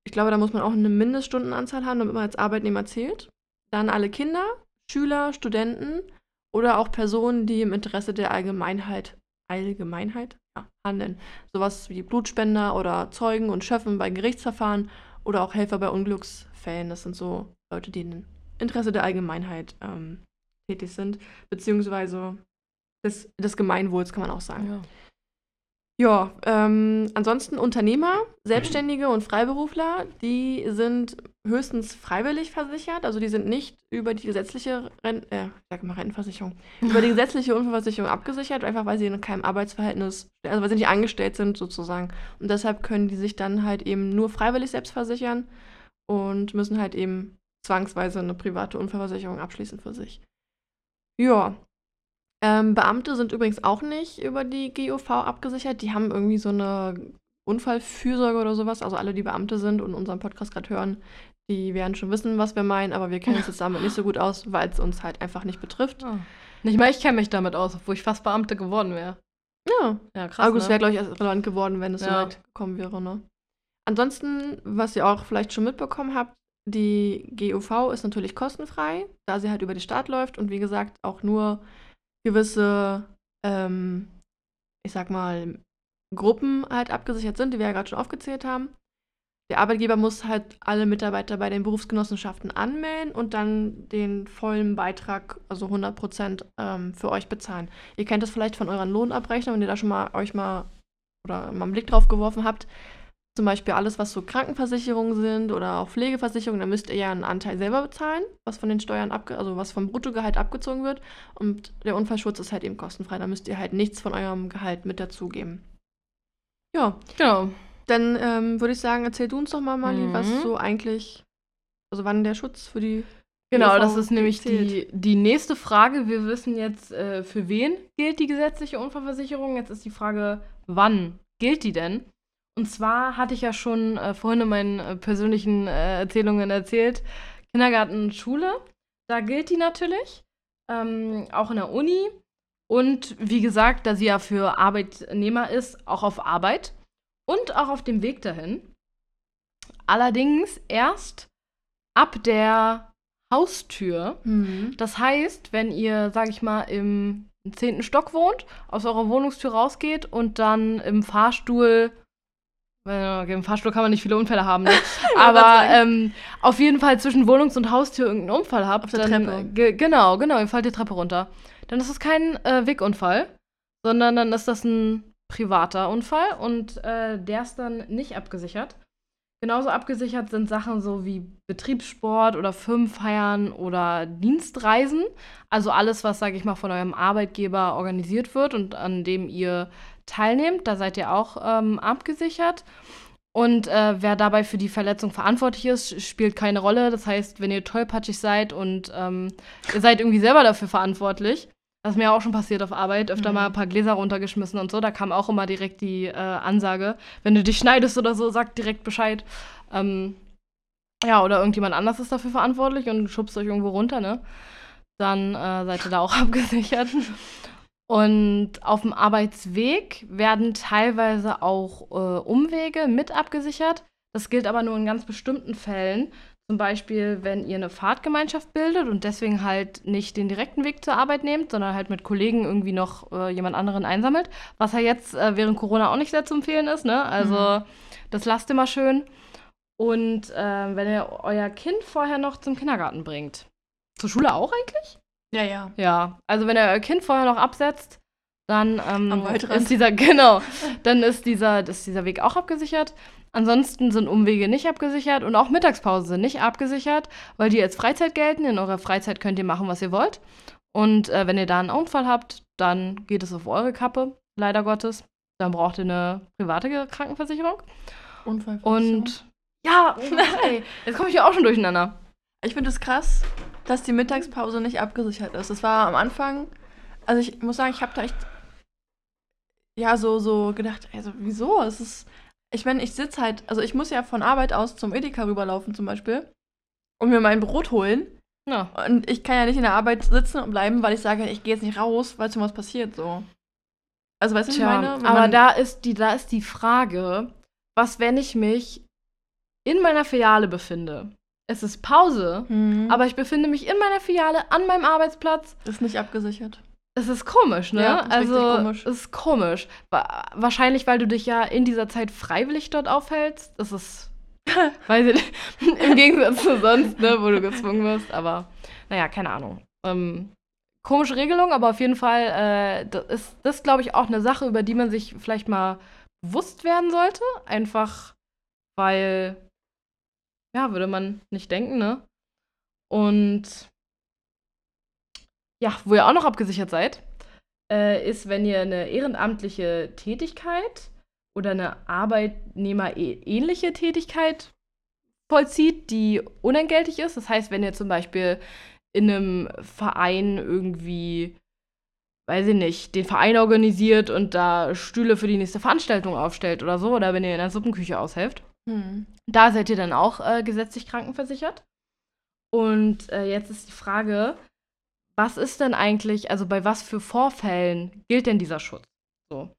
Ich glaube, da muss man auch eine Mindeststundenanzahl haben, damit man als Arbeitnehmer zählt. Dann alle Kinder, Schüler, Studenten oder auch Personen, die im Interesse der Allgemeinheit, Allgemeinheit ja, handeln. Sowas wie Blutspender oder Zeugen und Schöffen bei Gerichtsverfahren oder auch Helfer bei Unglücksfällen. Das sind so Leute, die im Interesse der Allgemeinheit ähm, tätig sind, beziehungsweise des, des Gemeinwohls, kann man auch sagen. Ja. Ja, ähm, ansonsten Unternehmer, Selbstständige und Freiberufler, die sind höchstens freiwillig versichert, also die sind nicht über die gesetzliche Ren äh, sag mal Rentenversicherung, <laughs> über die gesetzliche Unfallversicherung abgesichert, einfach weil sie in keinem Arbeitsverhältnis, also weil sie nicht angestellt sind sozusagen. Und deshalb können die sich dann halt eben nur freiwillig selbst versichern und müssen halt eben zwangsweise eine private Unfallversicherung abschließen für sich. Ja, ähm, Beamte sind übrigens auch nicht über die GOV abgesichert. Die haben irgendwie so eine Unfallfürsorge oder sowas. Also alle, die Beamte sind und unseren Podcast gerade hören, die werden schon wissen, was wir meinen, aber wir kennen uns jetzt damit nicht so gut aus, weil es uns halt einfach nicht betrifft. Ah. Nicht mal ich kenne mich damit aus, obwohl ich fast Beamte geworden wäre. Ja, Ja, krass. aber gut, es ne? wäre, glaube ich, erst relevant geworden, wenn es Ja. so weit gekommen wäre, ne? Ansonsten, was ihr auch vielleicht schon mitbekommen habt, die GUV ist natürlich kostenfrei, da sie halt über die Stadt läuft und wie gesagt auch nur gewisse, ähm, ich sag mal, Gruppen halt abgesichert sind, die wir ja gerade schon aufgezählt haben. Der Arbeitgeber muss halt alle Mitarbeiter bei den Berufsgenossenschaften anmelden und dann den vollen Beitrag, also 100 Prozent, ähm, für euch bezahlen. Ihr kennt das vielleicht von euren Lohnabrechnungen, wenn ihr da schon mal euch mal oder mal einen Blick drauf geworfen habt. Zum Beispiel alles, was so Krankenversicherungen sind oder auch Pflegeversicherungen, da müsst ihr ja einen Anteil selber bezahlen, was von den Steuern abge also was vom Bruttogehalt abgezogen wird. Und der Unfallschutz ist halt eben kostenfrei. Da müsst ihr halt nichts von eurem Gehalt mit dazugeben. Ja, Genau. dann ähm, würde ich sagen, erzähl du uns doch mal, Mali, Mhm. was so eigentlich, also wann der Schutz für die Genau, GOV das ist nämlich die, die nächste Frage. Wir wissen jetzt, äh, für wen gilt die gesetzliche Unfallversicherung. Jetzt ist die Frage, wann gilt die denn? Und zwar hatte ich ja schon äh, vorhin in meinen äh, persönlichen äh, Erzählungen erzählt, Kindergarten und Schule, da gilt die natürlich, ähm, auch in der Uni. Und wie gesagt, da sie ja für Arbeitnehmer ist, auch auf Arbeit und auch auf dem Weg dahin. Allerdings erst ab der Haustür Mhm. das heißt, wenn ihr, sag ich mal, im zehnten Stock wohnt, aus eurer Wohnungstür rausgeht und dann im Fahrstuhl Okay, Im Fahrstuhl kann man nicht viele Unfälle haben, ne? <laughs> aber ähm, auf jeden Fall zwischen Wohnungs- und Haustür irgendeinen Unfall habt. Auf der dann, Treppe. ge- Genau, genau, ihr fallt die Treppe runter. Dann ist es kein äh, Wegunfall, sondern dann ist das ein privater Unfall und äh, der ist dann nicht abgesichert. Genauso abgesichert sind Sachen so wie Betriebssport oder Firmenfeiern oder Dienstreisen. Also alles, was, sage ich mal, von eurem Arbeitgeber organisiert wird und an dem ihr teilnehmt. Da seid ihr auch ähm, abgesichert. Und äh, wer dabei für die Verletzung verantwortlich ist, spielt keine Rolle. Das heißt, wenn ihr tollpatschig seid und ähm, ihr seid irgendwie selber dafür verantwortlich, das ist mir auch schon passiert auf Arbeit, öfter Mhm. mal ein paar Gläser runtergeschmissen und so, da kam auch immer direkt die äh, Ansage, wenn du dich schneidest oder so, sag direkt Bescheid. Ähm, ja, oder irgendjemand anders ist dafür verantwortlich und schubst euch irgendwo runter, ne? Dann äh, seid ihr da auch <laughs> abgesichert. Und auf dem Arbeitsweg werden teilweise auch äh, Umwege mit abgesichert. Das gilt aber nur in ganz bestimmten Fällen. Zum Beispiel, wenn ihr eine Fahrtgemeinschaft bildet und deswegen halt nicht den direkten Weg zur Arbeit nehmt, sondern halt mit Kollegen irgendwie noch äh, jemand anderen einsammelt. Was ja jetzt äh, während Corona auch nicht sehr zu empfehlen ist, ne? Also, Mhm. das lasst immer schön. Und äh, wenn ihr euer Kind vorher noch zum Kindergarten bringt. Zur Schule auch eigentlich? Ja, ja. Ja, also wenn ihr euer Kind vorher noch absetzt, dann ähm, ist dieser, <laughs> genau, dann ist dieser, ist dieser Weg auch abgesichert. Ansonsten sind Umwege nicht abgesichert und auch Mittagspausen sind nicht abgesichert, weil die als Freizeit gelten. In eurer Freizeit könnt ihr machen, was ihr wollt. Und äh, wenn ihr da einen Unfall habt, dann geht es auf eure Kappe, leider Gottes. Dann braucht ihr eine private Krankenversicherung. Unfallversicherung. Und ja, <laughs> ey, jetzt komme ich ja auch schon durcheinander. Ich finde es krass, dass die Mittagspause nicht abgesichert ist. Das war am Anfang, also ich muss sagen, ich habe da echt, ja, so, so gedacht, also wieso? Es ist, ich meine, ich sitze halt, also ich muss ja von Arbeit aus zum Edeka rüberlaufen zum Beispiel und mir mein Brot holen. Ja. Und ich kann ja nicht in der Arbeit sitzen und bleiben, weil ich sage, ich gehe jetzt nicht raus, weil schon was passiert, so. Also weißt du, was ich meine? Aber da ist, die, da ist die Frage, was, wenn ich mich in meiner Filiale befinde? Es ist Pause, Mhm. aber ich befinde mich in meiner Filiale an meinem Arbeitsplatz. ist nicht abgesichert. Es ist komisch, ne? Ja, ist also, komisch. es ist komisch. Wa- Wahrscheinlich, weil du dich ja in dieser Zeit freiwillig dort aufhältst. Das ist, <laughs> weiß ich nicht, <laughs> im Gegensatz zu sonst, ne, wo du gezwungen wirst. Aber, naja, keine Ahnung. Ähm, komische Regelung, aber auf jeden Fall äh, das ist das, glaube ich, auch eine Sache, über die man sich vielleicht mal bewusst werden sollte. Einfach, weil, ja, würde man nicht denken, ne? Und ja, wo ihr auch noch abgesichert seid, äh, ist, wenn ihr eine ehrenamtliche Tätigkeit oder eine arbeitnehmerähnliche Tätigkeit vollzieht, die unentgeltlich ist. Das heißt, wenn ihr zum Beispiel in einem Verein irgendwie, weiß ich nicht, den Verein organisiert und da Stühle für die nächste Veranstaltung aufstellt oder so, oder wenn ihr in der Suppenküche aushelft. Hm. Da seid ihr dann auch äh, gesetzlich krankenversichert. Und äh, jetzt ist die Frage, was ist denn eigentlich, also bei was für Vorfällen gilt denn dieser Schutz? So.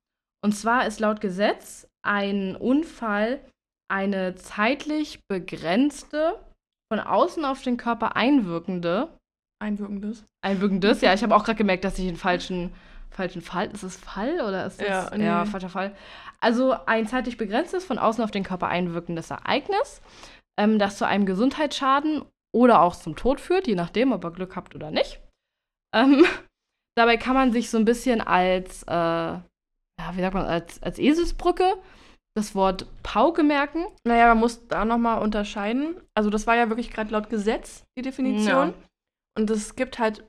Und zwar ist laut Gesetz ein Unfall eine zeitlich begrenzte, von außen auf den Körper einwirkende, Einwirkendes. einwirkendes, ja, ich habe auch gerade gemerkt, dass ich den <laughs> falschen, falschen Fall, ist es Fall oder ist es, Ja, nee. ja, falscher Fall. Also ein zeitlich begrenztes, von außen auf den Körper einwirkendes Ereignis, ähm, das zu einem Gesundheitsschaden oder auch zum Tod führt, je nachdem, ob ihr Glück habt oder nicht. Ähm, <laughs> dabei kann man sich so ein bisschen als, äh, ja, wie sagt man, als, als Eselsbrücke das Wort Pauke merken. Naja, man muss da nochmal unterscheiden. Also das war ja wirklich gerade laut Gesetz die Definition. Ja. Und es gibt halt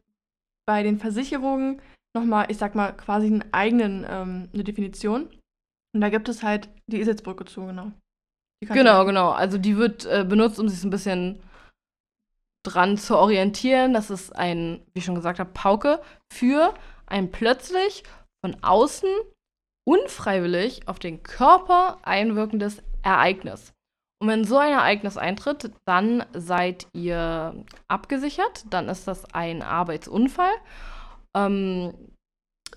bei den Versicherungen nochmal, ich sag mal, quasi einen eigenen, ähm, eine Definition. Und da gibt es halt die Eselsbrücke zu, genau. Genau, genau. Also die wird äh, benutzt, um sich so ein bisschen dran zu orientieren. Das ist ein, wie ich schon gesagt habe, Pauke für ein plötzlich von außen unfreiwillig auf den Körper einwirkendes Ereignis. Und wenn so ein Ereignis eintritt, dann seid ihr abgesichert. Dann ist das ein Arbeitsunfall. Ähm,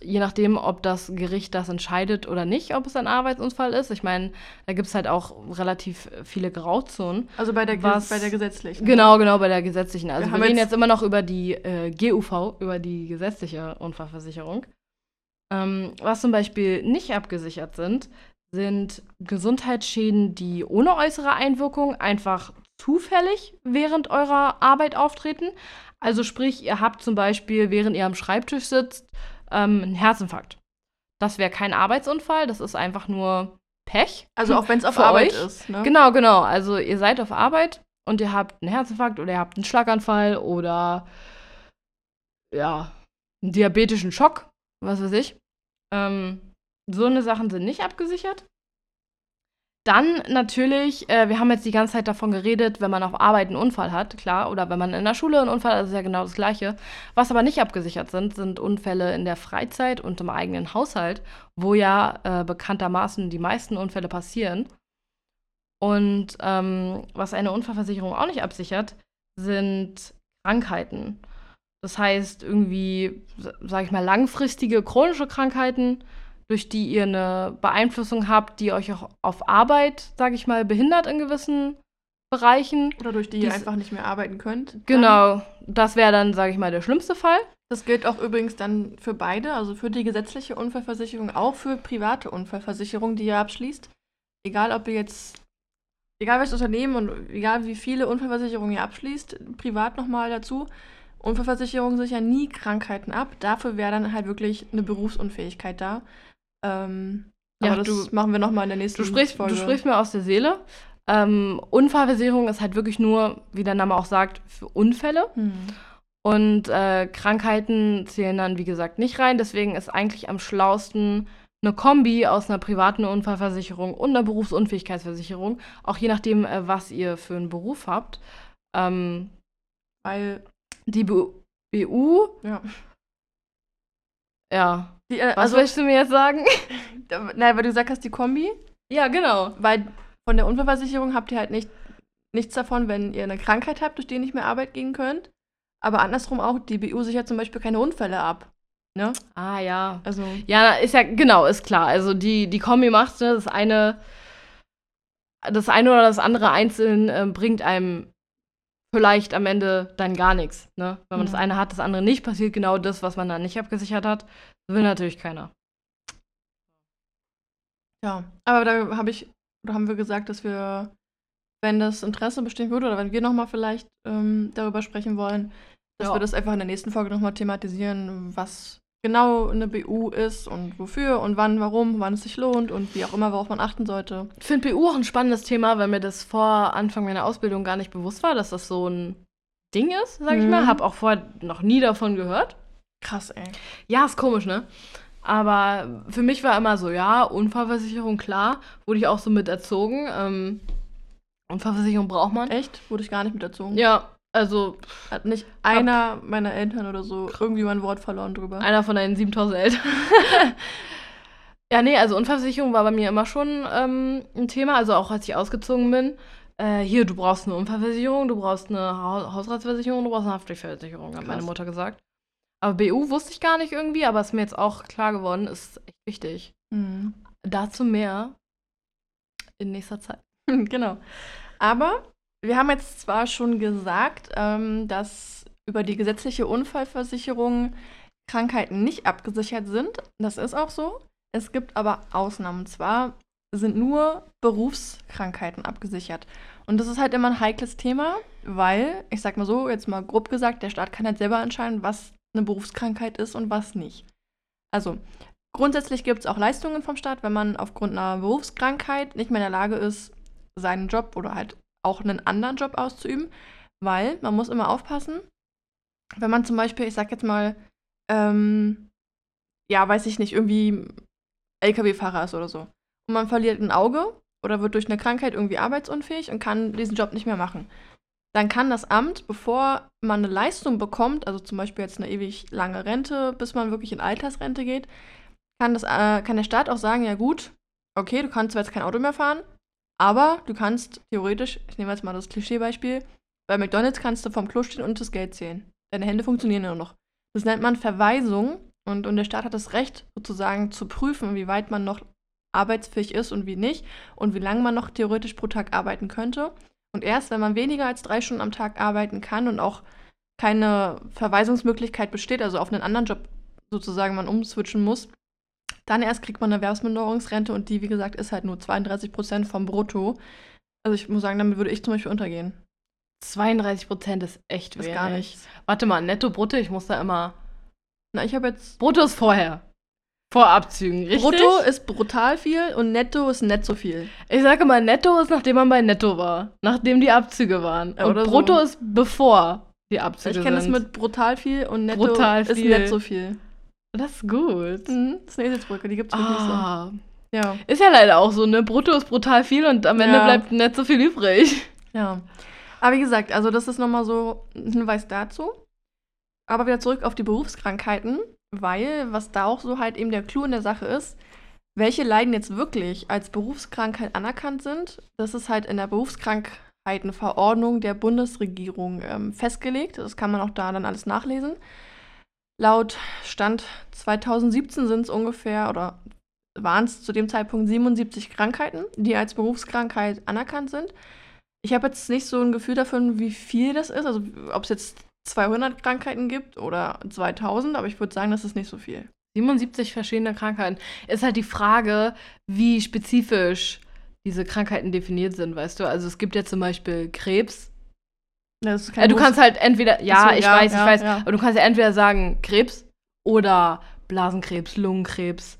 je nachdem, ob das Gericht das entscheidet oder nicht, ob es ein Arbeitsunfall ist. Ich meine, da gibt es halt auch relativ viele Grauzonen. Also bei der, Was- bei der gesetzlichen. Genau, genau, bei der gesetzlichen. Also Wir wir, reden jetzt- jetzt immer noch über die äh, GUV, über die gesetzliche Unfallversicherung. Ähm, was zum Beispiel nicht abgesichert sind, sind Gesundheitsschäden, die ohne äußere Einwirkung einfach zufällig während eurer Arbeit auftreten. Also sprich, ihr habt zum Beispiel, während ihr am Schreibtisch sitzt, ähm, einen Herzinfarkt. Das wäre kein Arbeitsunfall, das ist einfach nur Pech. Also auch wenn es <laughs> auf Arbeit euch? ist. Ne? Genau, genau. Also ihr seid auf Arbeit und ihr habt einen Herzinfarkt oder ihr habt einen Schlaganfall oder ja, einen diabetischen Schock, was weiß ich. Ähm, so eine Sachen sind nicht abgesichert. Dann natürlich, äh, wir haben jetzt die ganze Zeit davon geredet, wenn man auf Arbeit einen Unfall hat, klar, oder wenn man in der Schule einen Unfall hat, das ist ja genau das Gleiche. Was aber nicht abgesichert sind, sind Unfälle in der Freizeit und im eigenen Haushalt, wo ja äh, bekanntermaßen die meisten Unfälle passieren. Und ähm, was eine Unfallversicherung auch nicht absichert, sind Krankheiten. Das heißt, irgendwie, sage ich mal, langfristige chronische Krankheiten, durch die ihr eine Beeinflussung habt, die euch auch auf Arbeit, sage ich mal, behindert in gewissen Bereichen. Oder durch die ihr einfach nicht mehr arbeiten könnt. Genau, das wäre dann, sage ich mal, der schlimmste Fall. Das gilt auch übrigens dann für beide, also für die gesetzliche Unfallversicherung, auch für private Unfallversicherung, die ihr abschließt. Egal, ob ihr jetzt, egal welches Unternehmen und egal wie viele Unfallversicherungen ihr abschließt, privat nochmal dazu. Unfallversicherungen sichern nie Krankheiten ab. Dafür wäre dann halt wirklich eine Berufsunfähigkeit da. Ähm, Ja, aber das du- machen wir nochmal in der nächsten Du sprichst, Folge. du sprichst mir aus der Seele. Ähm, Unfallversicherung ist halt wirklich nur, wie der Name auch sagt, für Unfälle. Hm. Und äh, Krankheiten zählen dann, wie gesagt, nicht rein. Deswegen ist eigentlich am schlausten eine Kombi aus einer privaten Unfallversicherung und einer Berufsunfähigkeitsversicherung. Auch je nachdem, äh, was ihr für einen Beruf habt. Ähm, Weil, die Bu BU, ja. ja. Die, äh, Was also, willst du mir jetzt sagen? <laughs> nein, weil du gesagt hast, die Kombi, ja, genau. Weil von der Unfallversicherung habt ihr halt nicht, nichts davon, wenn ihr eine Krankheit habt, durch die ihr nicht mehr arbeiten gehen könnt. Aber andersrum auch, die BU sichert zum Beispiel keine Unfälle ab. Ne? Ah, ja. Also, Ja, ist ja, genau, ist klar. Also die, die Kombi macht ne, das eine, das eine oder das andere einzeln ähm, bringt einem vielleicht am Ende dann gar nichts. Ne? Wenn man Mhm. das eine hat, das andere nicht, passiert genau das, was man dann nicht abgesichert hat. Das will natürlich keiner. ja. Aber da habe ich, oder haben wir gesagt, dass wir, wenn das Interesse bestehen würde, oder wenn wir nochmal vielleicht ähm, darüber sprechen wollen, dass Ja. wir das einfach in der nächsten Folge nochmal thematisieren, was genau eine BU ist und wofür und wann, warum, wann es sich lohnt und wie auch immer, worauf man achten sollte. Ich finde BU auch ein spannendes Thema, weil mir das vor Anfang meiner Ausbildung gar nicht bewusst war, dass das so ein Ding ist, sag ich Mhm. mal. Hab auch vorher noch nie davon gehört. Krass, ey. Ja, ist komisch, ne? Aber für mich war immer so, ja, Unfallversicherung, klar. Wurde ich auch so mit erzogen. Ähm, Unfallversicherung braucht man. Echt? Wurde ich gar nicht mit erzogen? Ja, also Hat nicht einer meiner Eltern oder so irgendwie mein Wort verloren drüber. einer von deinen 7000 Eltern. <laughs> ja, nee, also Unfallversicherung war bei mir immer schon ähm, ein Thema. Also auch als ich ausgezogen bin. Äh, hier, du brauchst eine Unfallversicherung, du brauchst eine ha Hausratsversicherung, du brauchst eine Haftpflichtversicherung, hat meine Krass. Mutter gesagt. Aber BU wusste ich gar nicht irgendwie, aber ist mir jetzt auch klar geworden, ist echt wichtig. Mhm. Dazu mehr in nächster Zeit. <laughs> genau. Aber wir haben jetzt zwar schon gesagt, ähm, dass über die gesetzliche Unfallversicherung Krankheiten nicht abgesichert sind. Das ist auch so. Es gibt aber Ausnahmen. Und zwar sind nur Berufskrankheiten abgesichert. Und das ist halt immer ein heikles Thema, weil, ich sag mal so, jetzt mal grob gesagt, der Staat kann halt selber entscheiden, was eine Berufskrankheit ist und was nicht. Also, grundsätzlich gibt es auch Leistungen vom Staat, wenn man aufgrund einer Berufskrankheit nicht mehr in der Lage ist, seinen Job oder halt auch einen anderen Job auszuüben, weil man muss immer aufpassen, wenn man zum Beispiel, ich sag jetzt mal, ähm, ja, weiß ich nicht, irgendwie LKW-Fahrer ist oder so. Und man verliert ein Auge oder wird durch eine Krankheit irgendwie arbeitsunfähig und kann diesen Job nicht mehr machen. Dann kann das Amt, bevor man eine Leistung bekommt, also zum Beispiel jetzt eine ewig lange Rente, bis man wirklich in Altersrente geht, kann, das, äh, kann der Staat auch sagen, ja gut, okay, du kannst zwar jetzt kein Auto mehr fahren, aber du kannst theoretisch, ich nehme jetzt mal das Klischeebeispiel, bei McDonalds kannst du vom Klo stehen und das Geld zählen. Deine Hände funktionieren nur noch. Das nennt man Verweisung Und, und der Staat hat das Recht, sozusagen zu prüfen, wie weit man noch arbeitsfähig ist und wie nicht und wie lange man noch theoretisch pro Tag arbeiten könnte. Und erst wenn man weniger als drei Stunden am Tag arbeiten kann und auch keine Verweisungsmöglichkeit besteht, also auf einen anderen Job sozusagen man umswitchen muss, dann erst kriegt man eine Erwerbsminderungsrente und die, wie gesagt, ist halt nur 32 Prozent vom Brutto. Also ich muss sagen, damit würde ich zum Beispiel untergehen. 32 Prozent ist echt Ist wenig. gar nichts. Warte mal, netto, brutto, ich muss da immer. Na, ich habe jetzt. Brutto ist vorher. Vor Abzügen, richtig? Brutto ist brutal viel und netto ist nicht so viel. Ich sage mal, netto ist, nachdem man bei netto war. Nachdem die Abzüge waren. Ja, Und oder so. brutto ist bevor die Abzüge Ich kenne es sind. mit brutal viel und netto Brutal ist viel. nicht so viel. Das ist gut. Mhm, das ist eine Eselsbrücke, die gibt es wirklich Ah. so. Ja. Ist ja leider auch so, ne? Brutto ist brutal viel und am Ende Ja. bleibt nicht so viel übrig. Ja. Aber wie gesagt, also das ist nochmal so ein Hinweis dazu. Aber wieder zurück auf die Berufskrankheiten, weil was da auch so halt eben der Clou in der Sache ist, welche Leiden jetzt wirklich als Berufskrankheit anerkannt sind, das ist halt in der Berufskrankheitenverordnung der Bundesregierung ähm, festgelegt. Das kann man auch da dann alles nachlesen. Laut Stand 2017 sind es ungefähr oder waren es zu dem Zeitpunkt 77 Krankheiten, die als Berufskrankheit anerkannt sind. Ich habe jetzt nicht so ein Gefühl davon, wie viel das ist, also ob es jetzt 200 Krankheiten gibt oder 2000, aber ich würde sagen, das ist nicht so viel. 77 verschiedene Krankheiten. Ist halt die Frage, wie spezifisch diese Krankheiten definiert sind, weißt du? Also es gibt ja zum Beispiel Krebs. Das ist Äh, du kannst halt entweder, ja, so, ich ja, weiß, ich ja, weiß, ja. aber du kannst ja entweder sagen Krebs oder Blasenkrebs, Lungenkrebs,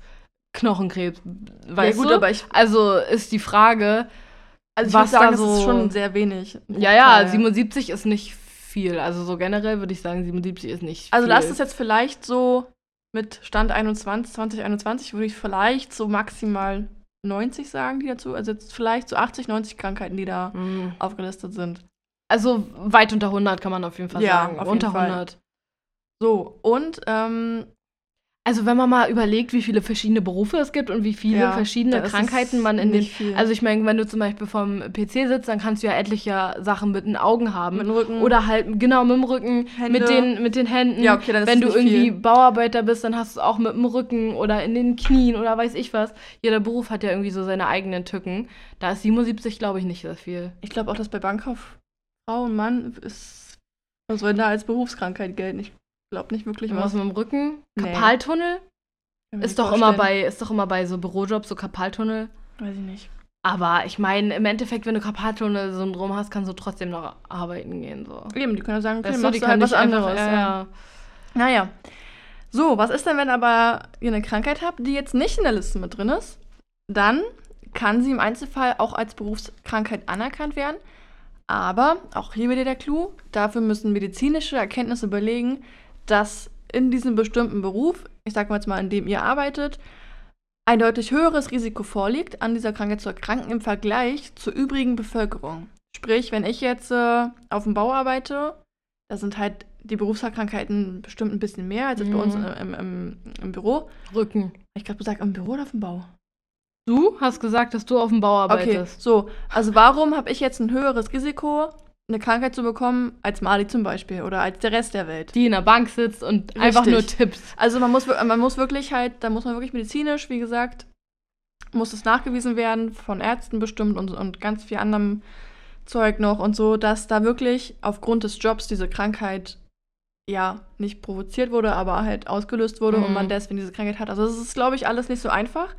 Knochenkrebs, weißt ja, gut, du? aber ich, also ist die Frage, also ich was würde sagen, da das ist so- schon sehr wenig. ja, ja, 77 ist nicht viel. Also so generell würde ich sagen, 77 ist nicht Also viel. lass es jetzt vielleicht so mit Stand 21, 2021 würde ich vielleicht so maximal 90 sagen, die dazu, also jetzt vielleicht so 80, 90 Krankheiten, die da Hm. aufgelistet sind. Also weit unter 100 kann man auf jeden Fall Ja, sagen. auf jeden unter Fall. 100. So, und ähm, Also wenn man mal überlegt, wie viele verschiedene Berufe es gibt und wie viele Ja, verschiedene Krankheiten man in den viel. Also ich meine, wenn du zum Beispiel vom PC sitzt, dann kannst du ja etliche Sachen mit den Augen haben. mit dem Rücken Oder halt genau mit dem Rücken, Hände. mit den, mit den Händen. Ja, okay, dann ist wenn du irgendwie viel. Bauarbeiter bist, dann hast du es auch mit dem Rücken oder in den Knien oder weiß ich was. Jeder Beruf hat ja irgendwie so seine eigenen Tücken. Da ist 77, glaube ich, nicht so viel. Ich glaube auch, dass bei Bankkauffrau und Mann ist, also wenn da als Berufskrankheit gelten. Ich glaube nicht wirklich Was was. mit dem Rücken? Nee. Kapaltunnel? Mir Ist doch, immer bei, ist doch immer bei so Bürojobs so Kapaltunnel. Weiß ich nicht. Aber ich meine, im Endeffekt, wenn du Kapaltunnel-Syndrom hast, kannst du trotzdem noch arbeiten gehen. So. Eben, die können ja sagen, okay, Weißt du, machst du halt was nicht einfach- anderes. Ja, ja. Naja. So, was ist denn, wenn aber ihr eine Krankheit habt, die jetzt nicht in der Liste mit drin ist? Dann kann sie im Einzelfall auch als Berufskrankheit anerkannt werden. Aber, auch hier wieder der Clou, dafür müssen medizinische Erkenntnisse belegen, dass in diesem bestimmten Beruf, ich sag mal jetzt mal, in dem ihr arbeitet, ein deutlich höheres Risiko vorliegt, an dieser Krankheit zu erkranken im Vergleich zur übrigen Bevölkerung. Sprich, wenn ich jetzt äh, auf dem Bau arbeite, da sind halt die Berufskrankheiten bestimmt ein bisschen mehr als jetzt bei uns Mhm. im, im, im Büro. Rücken. Ich gerade gesagt, im Büro oder auf dem Bau? Du hast gesagt, dass du auf dem Bau Okay, arbeitest. so. Also warum habe ich jetzt ein höheres Risiko, eine Krankheit zu bekommen, als Mali zum Beispiel oder als der Rest der Welt? Die in der Bank sitzt und einfach nur Tipps. Also man muss, man muss wirklich halt, da muss man wirklich medizinisch, wie gesagt, muss es nachgewiesen werden, von Ärzten bestimmt und, und ganz viel anderem Zeug noch und so, dass da wirklich aufgrund des Jobs diese Krankheit ja nicht provoziert wurde, aber halt ausgelöst wurde und Mhm. man deswegen diese Krankheit hat. Also das ist, glaube ich, alles nicht so einfach.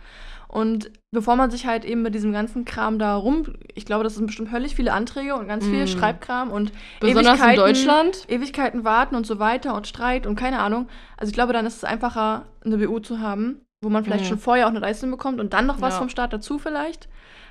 Und bevor man sich halt eben mit diesem ganzen Kram da rum, ich glaube, das sind bestimmt höllisch viele Anträge und ganz viel Mhm. Schreibkram und Besonders in Ewigkeiten- Deutschland. Ewigkeiten warten und so weiter und Streit und keine Ahnung. Also ich glaube, dann ist es einfacher, eine BU zu haben, wo man vielleicht Mhm. schon vorher auch eine Leistung bekommt und dann noch was Ja. vom Staat dazu vielleicht.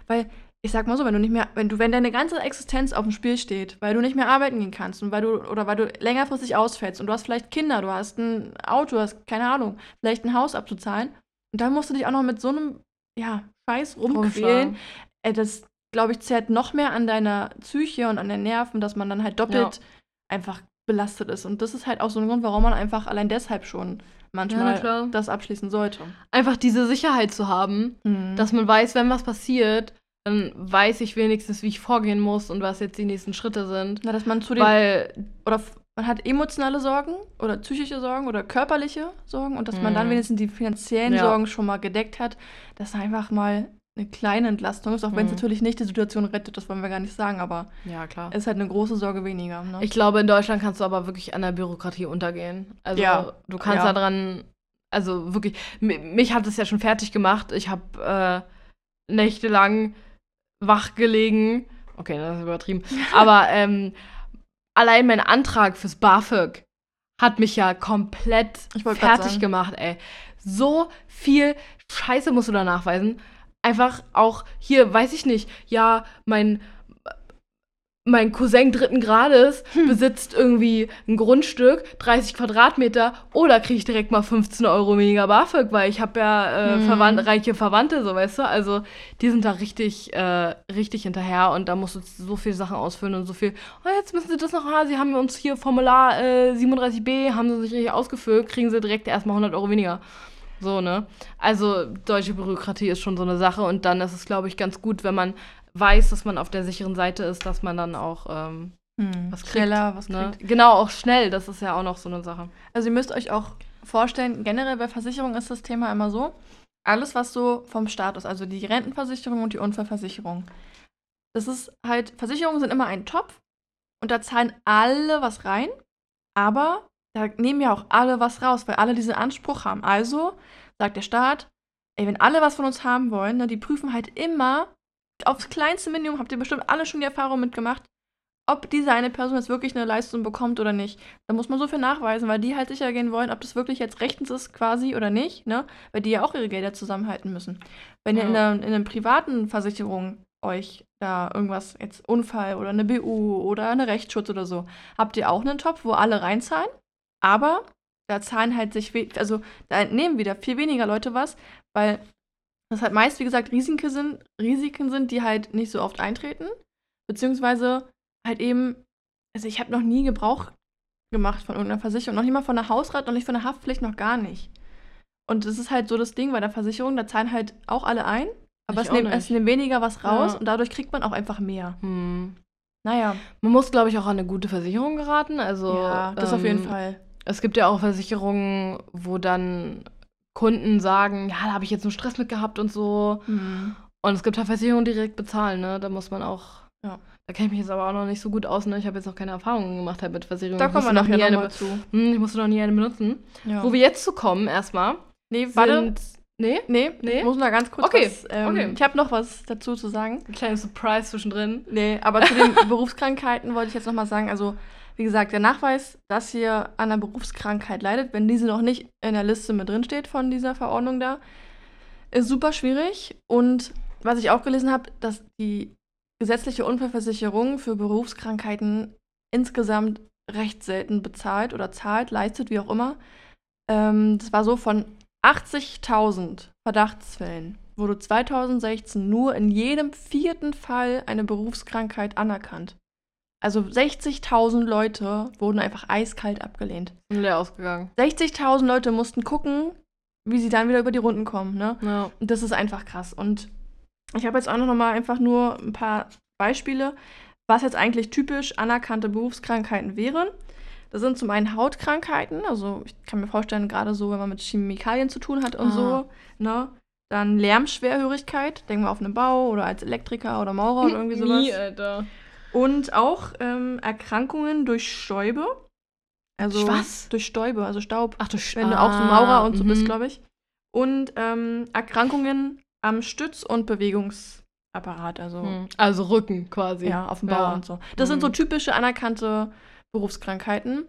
Weil, ich sag mal so, wenn du nicht mehr, wenn du, wenn deine ganze Existenz auf dem Spiel steht, weil du nicht mehr arbeiten gehen kannst und weil du, oder weil du längerfristig ausfällst und du hast vielleicht Kinder, du hast ein Auto, du hast, keine Ahnung, vielleicht ein Haus abzuzahlen und dann musst du dich auch noch mit so einem, ja, Scheiß rumquälen. Ey, das, glaube ich, zerrt noch mehr an deiner Psyche und an den Nerven, dass man dann halt doppelt einfach belastet ist. Und das ist halt auch so ein Grund, warum man einfach allein deshalb schon Ja, manchmal klar. das abschließen sollte. Einfach diese Sicherheit zu haben, Mhm. dass man weiß, wenn was passiert, dann weiß ich wenigstens, wie ich vorgehen muss und was jetzt die nächsten Schritte sind. Na, dass man zu den Weil, oder man hat emotionale Sorgen oder psychische Sorgen oder körperliche Sorgen und dass man dann Mhm. wenigstens die finanziellen Ja. Sorgen schon mal gedeckt hat, dass einfach mal eine kleine Entlastung ist, auch wenn es Mhm. natürlich nicht die Situation rettet, das wollen wir gar nicht sagen, aber Ja, klar. es ist halt eine große Sorge weniger. Ne? Ich glaube, in Deutschland kannst du aber wirklich an der Bürokratie untergehen. Also Ja, du kannst ja. da dran, also wirklich, mi- mich hat es ja schon fertig gemacht. Ich habe äh, nächtelang wach gelegen. Okay, das ist übertrieben. <laughs> aber ähm, allein mein Antrag fürs BAföG hat mich ja komplett fertig gemacht, ey. So viel Scheiße musst du da nachweisen. Einfach auch hier, weiß ich nicht, ja, mein, mein Cousin dritten Grades Hm. besitzt irgendwie ein Grundstück, 30 Quadratmeter, oder kriege ich direkt mal 15 Euro weniger BAföG, weil ich habe ja äh, Hm. Verwand reiche Verwandte, so weißt du. Also die sind da richtig, äh, richtig hinterher und da musst du so viele Sachen ausfüllen und so viel. Oh, jetzt müssen sie das noch, ah, sie haben uns hier Formular äh, 37b, haben sie sich richtig ausgefüllt, kriegen sie direkt erstmal 100 Euro weniger. So, ne? Also, deutsche Bürokratie ist schon so eine Sache und dann ist es, glaube ich, ganz gut, wenn man weiß, dass man auf der sicheren Seite ist, dass man dann auch ähm, Hm, was kriegt, schneller was ne? kriegt. Genau, auch schnell, das ist ja auch noch so eine Sache. Also ihr müsst euch auch vorstellen, generell bei Versicherung ist das Thema immer so, alles was so vom Staat ist, also die Rentenversicherung und die Unfallversicherung. Das ist halt, Versicherungen sind immer ein Topf und da zahlen alle was rein, aber da nehmen ja auch alle was raus, weil alle diesen Anspruch haben. Also sagt der Staat, ey, wenn alle was von uns haben wollen, ne, die prüfen halt immer aufs kleinste Minimum, habt ihr bestimmt alle schon die Erfahrung mitgemacht, ob diese eine Person jetzt wirklich eine Leistung bekommt oder nicht. Da muss man so viel nachweisen, weil die halt sicher gehen wollen, ob das wirklich jetzt rechtens ist quasi oder nicht, ne? Weil die ja auch ihre Gelder zusammenhalten müssen. Wenn ihr in, Ja. der, in einer privaten Versicherung euch da irgendwas, jetzt Unfall oder eine BU oder eine Rechtsschutz oder so, habt ihr auch einen Topf, wo alle reinzahlen, aber da zahlen halt sich, also da entnehmen wieder viel weniger Leute was, weil das halt meist, wie gesagt, Risiken sind, Risiken sind, die halt nicht so oft eintreten, beziehungsweise halt eben, also ich habe noch nie Gebrauch gemacht von irgendeiner Versicherung, noch nicht mal von der Hausrat, noch nicht von der Haftpflicht, noch gar nicht. Und das ist halt so das Ding bei der Versicherung, da zahlen halt auch alle ein, aber es nicht. es nimmt weniger was raus Ja. und dadurch kriegt man auch einfach mehr. Hm. Naja, Man muss, glaube ich, auch an eine gute Versicherung geraten. Also, ja, das auf jeden ähm, Fall. Es gibt ja auch Versicherungen, wo dann Kunden sagen, ja, da habe ich jetzt nur Stress mit gehabt und so. Hm. Und es gibt halt Versicherungen, die direkt bezahlen, ne? Da muss man auch. Ja. Da kenne ich mich jetzt aber auch noch nicht so gut aus, ne? Ich habe jetzt noch keine Erfahrungen gemacht halt mit Versicherungen. Da kommen wir nachher nie eine nochmal zu. Hm, ich musste noch nie eine benutzen. Ja. Wo wir jetzt zu kommen, erstmal. nee, warte. Sind, nee? Nee, Nee? ich muss noch ganz kurz Okay, was, ähm, okay. Ich habe noch was dazu zu sagen. Ein kleines Surprise zwischendrin. Nee, aber zu den <laughs> Berufskrankheiten wollte ich jetzt nochmal sagen, also wie gesagt, der Nachweis, dass ihr an einer Berufskrankheit leidet, wenn diese noch nicht in der Liste mit drin steht von dieser Verordnung da, ist super schwierig. Und was ich auch gelesen habe, dass die gesetzliche Unfallversicherung für Berufskrankheiten insgesamt recht selten bezahlt oder zahlt, leistet, wie auch immer. Ähm, das war so von 80.000 Verdachtsfällen wurde 2016 nur in jedem vierten Fall eine Berufskrankheit anerkannt. Also 60.000 Leute wurden einfach eiskalt abgelehnt. Sind leer ausgegangen. 60.000 Leute mussten gucken, wie sie dann wieder über die Runden kommen. Ne? Ja. Und das ist einfach krass. Und ich habe jetzt auch noch mal einfach nur ein paar Beispiele, was jetzt eigentlich typisch anerkannte Berufskrankheiten wären. Das sind zum einen Hautkrankheiten, also ich kann mir vorstellen, gerade so, wenn man mit Chemikalien zu tun hat und Ah. so, ne? Dann Lärmschwerhörigkeit, denken wir auf einen Bau oder als Elektriker oder Maurer oder irgendwie <laughs> sowas. Nie, Alter. Und auch ähm, Erkrankungen durch Stäube. Also Durch was? durch Stäube, also Staub. Ach du Wenn du auch so Maurer und so bist, mhm. glaube ich. Und ähm, Erkrankungen am Stütz- und Bewegungsapparat, also Hm. Also Rücken quasi. ja, auf dem Bau Ja. und so. Das sind so Mhm. typische anerkannte Berufskrankheiten.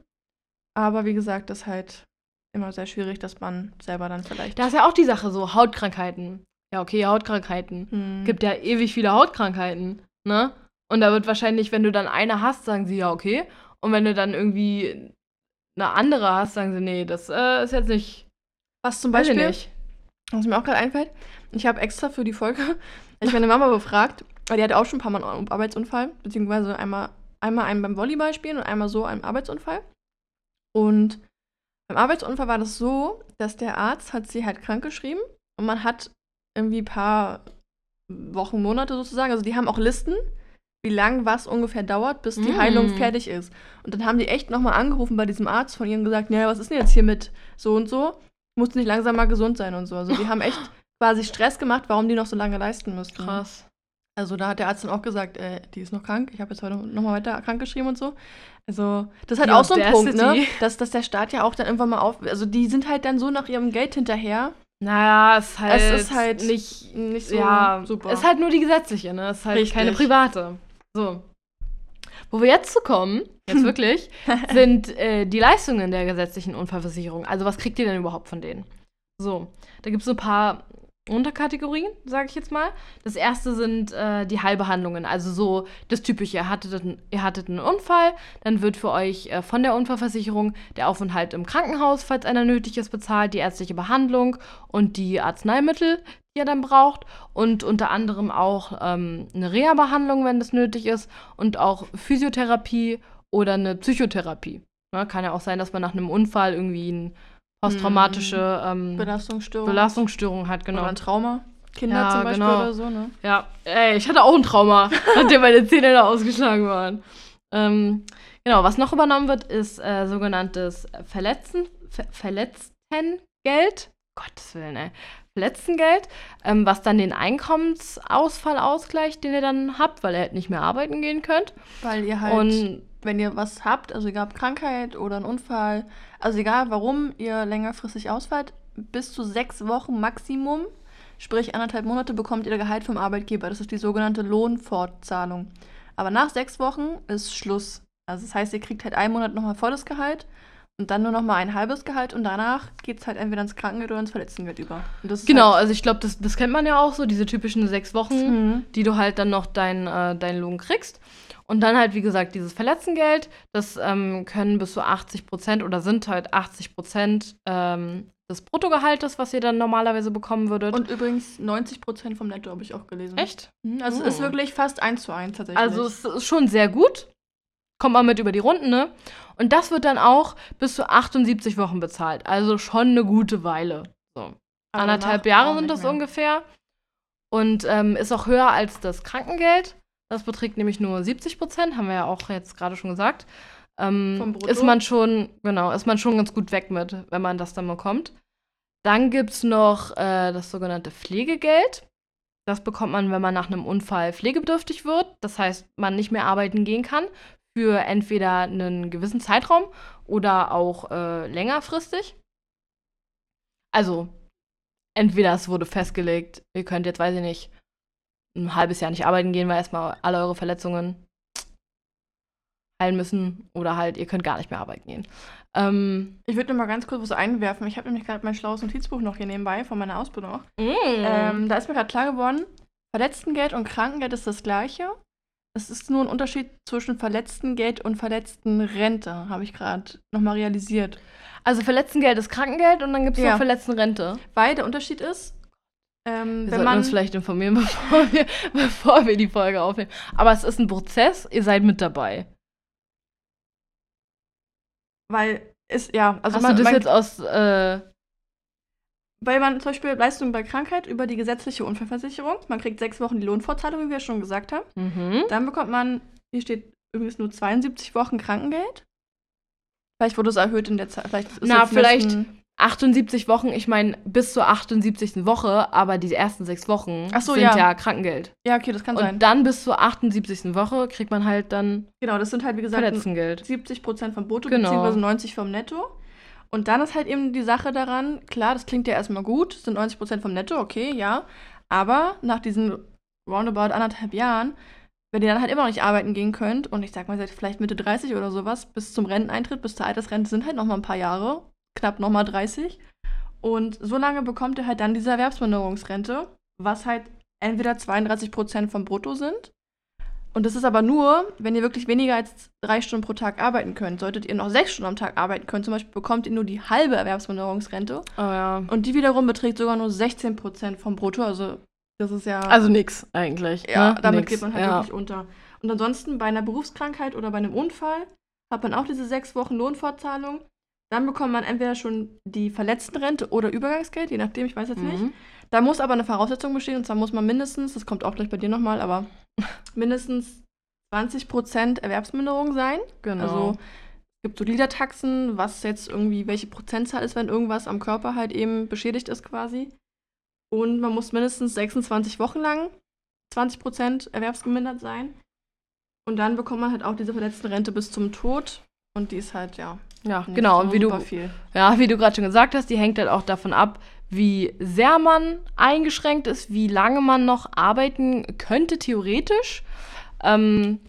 Aber wie gesagt, das ist halt immer sehr schwierig, dass man selber dann vielleicht. Da ist ja auch die Sache so, Hautkrankheiten. Ja, okay, Hautkrankheiten. Hm. Gibt ja ewig viele Hautkrankheiten, ne? Und da wird wahrscheinlich, wenn du dann eine hast, sagen sie ja, okay. Und wenn du dann irgendwie eine andere hast, sagen sie, nee, das äh, ist jetzt nicht. Was zum Beispiel, nicht. was mir auch gerade einfällt, ich habe extra für die Folge, <laughs> ich meine Mama befragt, weil die hatte auch schon ein paar Mal einen Arbeitsunfall, beziehungsweise einmal, einmal einen beim Volleyball spielen und einmal so einen Arbeitsunfall. Und beim Arbeitsunfall war das so, dass der Arzt hat sie halt krank geschrieben und man hat irgendwie ein paar Wochen, Monate sozusagen, also die haben auch Listen, wie lang was ungefähr dauert, bis die Mm. Heilung fertig ist. Und dann haben die echt nochmal angerufen bei diesem Arzt von ihr und gesagt, ja, was ist denn jetzt hier mit so und so? Musst du nicht langsam mal gesund sein und so. Also die haben echt <laughs> quasi Stress gemacht, warum die noch so lange leisten müssten. Krass. Also da hat der Arzt dann auch gesagt, äh, die ist noch krank. Ich habe jetzt heute nochmal weiter krank geschrieben und so. Also das ist halt Die auch so ein Punkt, ne? <laughs> Dass, dass der Staat ja auch dann irgendwann mal auf... Also die sind halt dann so nach ihrem Geld hinterher. Naja, es ist halt, Es ist halt nicht. nicht so ja, super. ist halt nur die gesetzliche, ne? Ist halt Richtig. keine private. So. Wo wir jetzt zu kommen, jetzt <laughs> wirklich, sind äh, die Leistungen der gesetzlichen Unfallversicherung. Also, was kriegt ihr denn überhaupt von denen? So, da gibt es so ein paar Unterkategorien, sage ich jetzt mal. Das erste sind äh, die Heilbehandlungen, also so das Typische. Ihr hattet, einen- ihr hattet einen Unfall, dann wird für euch äh, von der Unfallversicherung der Aufenthalt im Krankenhaus, falls einer nötig ist, bezahlt, die ärztliche Behandlung und die Arzneimittel, ihr dann braucht und unter anderem auch ähm, eine Reha-Behandlung, wenn das nötig ist und auch Physiotherapie oder eine Psychotherapie. Ne, kann ja auch sein, dass man nach einem Unfall irgendwie eine posttraumatische ähm, Belastungsstörung. Belastungsstörung hat, genau. Oder ein Trauma. Kinder Ja, zum Beispiel genau. oder so, ne? Ja, ey, ich hatte auch ein Trauma, <laughs> nachdem meine Zähne da ausgeschlagen waren. Ähm, genau, was noch übernommen wird, ist äh, sogenanntes Verletzen, Ver Verletztengeld. Gottes Willen, ey. Verletztengeld, ähm, was dann den Einkommensausfall ausgleicht, den ihr dann habt, weil ihr halt nicht mehr arbeiten gehen könnt. Weil ihr halt, Und wenn ihr was habt, also egal ob Krankheit oder einen Unfall, also egal warum ihr längerfristig ausfallt, bis zu sechs Wochen Maximum, sprich anderthalb Monate, bekommt ihr Gehalt vom Arbeitgeber. Das ist die sogenannte Lohnfortzahlung. Aber nach sechs Wochen ist Schluss. Also das heißt, ihr kriegt halt einen Monat nochmal volles Gehalt und dann nur nochmal ein halbes Gehalt und danach geht es halt entweder ins Krankengeld oder ins Verletztengeld über. Genau, Halt, also ich glaube, das, das kennt man ja auch so, diese typischen sechs Wochen. Mhm. die du halt dann noch deinen äh, deinen Lohn kriegst. Und dann halt, wie gesagt, dieses Verletzengeld, das ähm, können bis zu 80 Prozent oder sind halt 80 Prozent ähm, des Bruttogehaltes, was ihr dann normalerweise bekommen würdet. Und übrigens 90% vom Netto habe ich auch gelesen. echt? Mhm, Also Oh. es ist wirklich fast eins zu eins tatsächlich. Also es ist schon sehr gut. Kommt man mit über die Runden, ne? Und das wird dann auch bis zu 78 Wochen bezahlt. Also schon eine gute Weile. So. Aber Anderthalb Jahre sind das mehr. ungefähr. Und ähm, ist auch höher als das Krankengeld. Das beträgt nämlich nur 70 Prozent, haben wir ja auch jetzt gerade schon gesagt. Ähm, ist man schon, genau, ist man schon ganz gut weg mit, wenn man das dann bekommt. Dann gibt es noch äh, das sogenannte Pflegegeld. Das bekommt man, wenn man nach einem Unfall pflegebedürftig wird. Das heißt, man nicht mehr arbeiten gehen kann für entweder einen gewissen Zeitraum oder auch äh, längerfristig. Also, entweder es wurde festgelegt, ihr könnt jetzt, weiß ich nicht, ein halbes Jahr nicht arbeiten gehen, weil erstmal alle eure Verletzungen heilen müssen oder halt, ihr könnt gar nicht mehr arbeiten gehen. Ähm, Ich würde mal ganz kurz was einwerfen. Ich habe nämlich gerade mein schlaues Notizbuch noch hier nebenbei von meiner Ausbildung. mm. Ähm, da ist mir gerade klar geworden, Verletztengeld und Krankengeld ist das gleiche. Es ist nur ein Unterschied zwischen Verletztengeld und Verletztenrente, habe ich gerade noch mal realisiert. also Verletztengeld ist Krankengeld und dann gibt es Ja. noch Verletztenrente. Weil der Unterschied ist, ähm, Wir wenn man uns vielleicht informieren, <laughs> bevor wir, bevor wir die Folge aufnehmen. Aber es ist ein Prozess, ihr seid mit dabei. weil ist ja, also Hast man, du das man, jetzt aus, äh, weil man zum Beispiel Leistungen bei Krankheit über die gesetzliche Unfallversicherung, man kriegt sechs Wochen die Lohnfortzahlung, wie wir schon gesagt haben. mhm. Dann bekommt man, hier steht übrigens nur 72 Wochen Krankengeld. Vielleicht wurde es erhöht in der Zeit. Vielleicht ist Na, vielleicht- letzten- 78 Wochen, ich meine bis zur 78. Woche, aber die ersten sechs Wochen so, sind ja. ja. Krankengeld. Ja, okay, das kann Und sein. dann bis zur 78. Woche kriegt man halt dann Genau, das sind halt, wie gesagt, Verletztengeld. 70 Prozent vom Brutto, Genau. beziehungsweise 90 vom Netto. Und dann ist halt eben die Sache daran, klar, das klingt ja erstmal gut, sind 90 Prozent vom Netto, okay, ja. Aber nach diesen roundabout anderthalb Jahren, wenn ihr dann halt immer noch nicht arbeiten gehen könnt, und ich sag mal, seid vielleicht Mitte 30 oder sowas, bis zum Renteneintritt, bis zur Altersrente sind halt noch mal ein paar Jahre, knapp noch mal 30. Und so lange bekommt ihr halt dann diese Erwerbsminderungsrente, was halt entweder 32 Prozent vom Brutto sind. Und das ist aber nur, wenn ihr wirklich weniger als drei Stunden pro Tag arbeiten könnt. Solltet ihr noch sechs Stunden am Tag arbeiten können, zum Beispiel, bekommt ihr nur die halbe Erwerbsminderungsrente. Oh ja. Und die wiederum beträgt sogar nur 16 Prozent vom Brutto. Also das ist ja. Also nix eigentlich. ja, ne? damit Nix. geht man halt ja. wirklich unter. Und ansonsten bei einer Berufskrankheit oder bei einem Unfall hat man auch diese sechs Wochen Lohnfortzahlung. Dann bekommt man entweder schon die Verletztenrente oder Übergangsgeld, je nachdem, ich weiß jetzt nicht. Mhm. Da muss aber eine Voraussetzung bestehen, und zwar muss man mindestens, das kommt auch gleich bei dir nochmal, aber mindestens 20% Erwerbsminderung sein. Genau. Also es gibt so Liedertaxen, was jetzt irgendwie, welche Prozentzahl ist, wenn irgendwas am Körper halt eben beschädigt ist quasi. Und man muss mindestens 26 Wochen lang 20% erwerbsgemindert sein. Und dann bekommt man halt auch diese verletzte Rente bis zum Tod. Und die ist halt, ja. ja, genau. Und wie du, viel. ja, wie du gerade schon gesagt hast, die hängt halt auch davon ab, wie sehr man eingeschränkt ist, wie lange man noch arbeiten könnte, theoretisch. Ähm,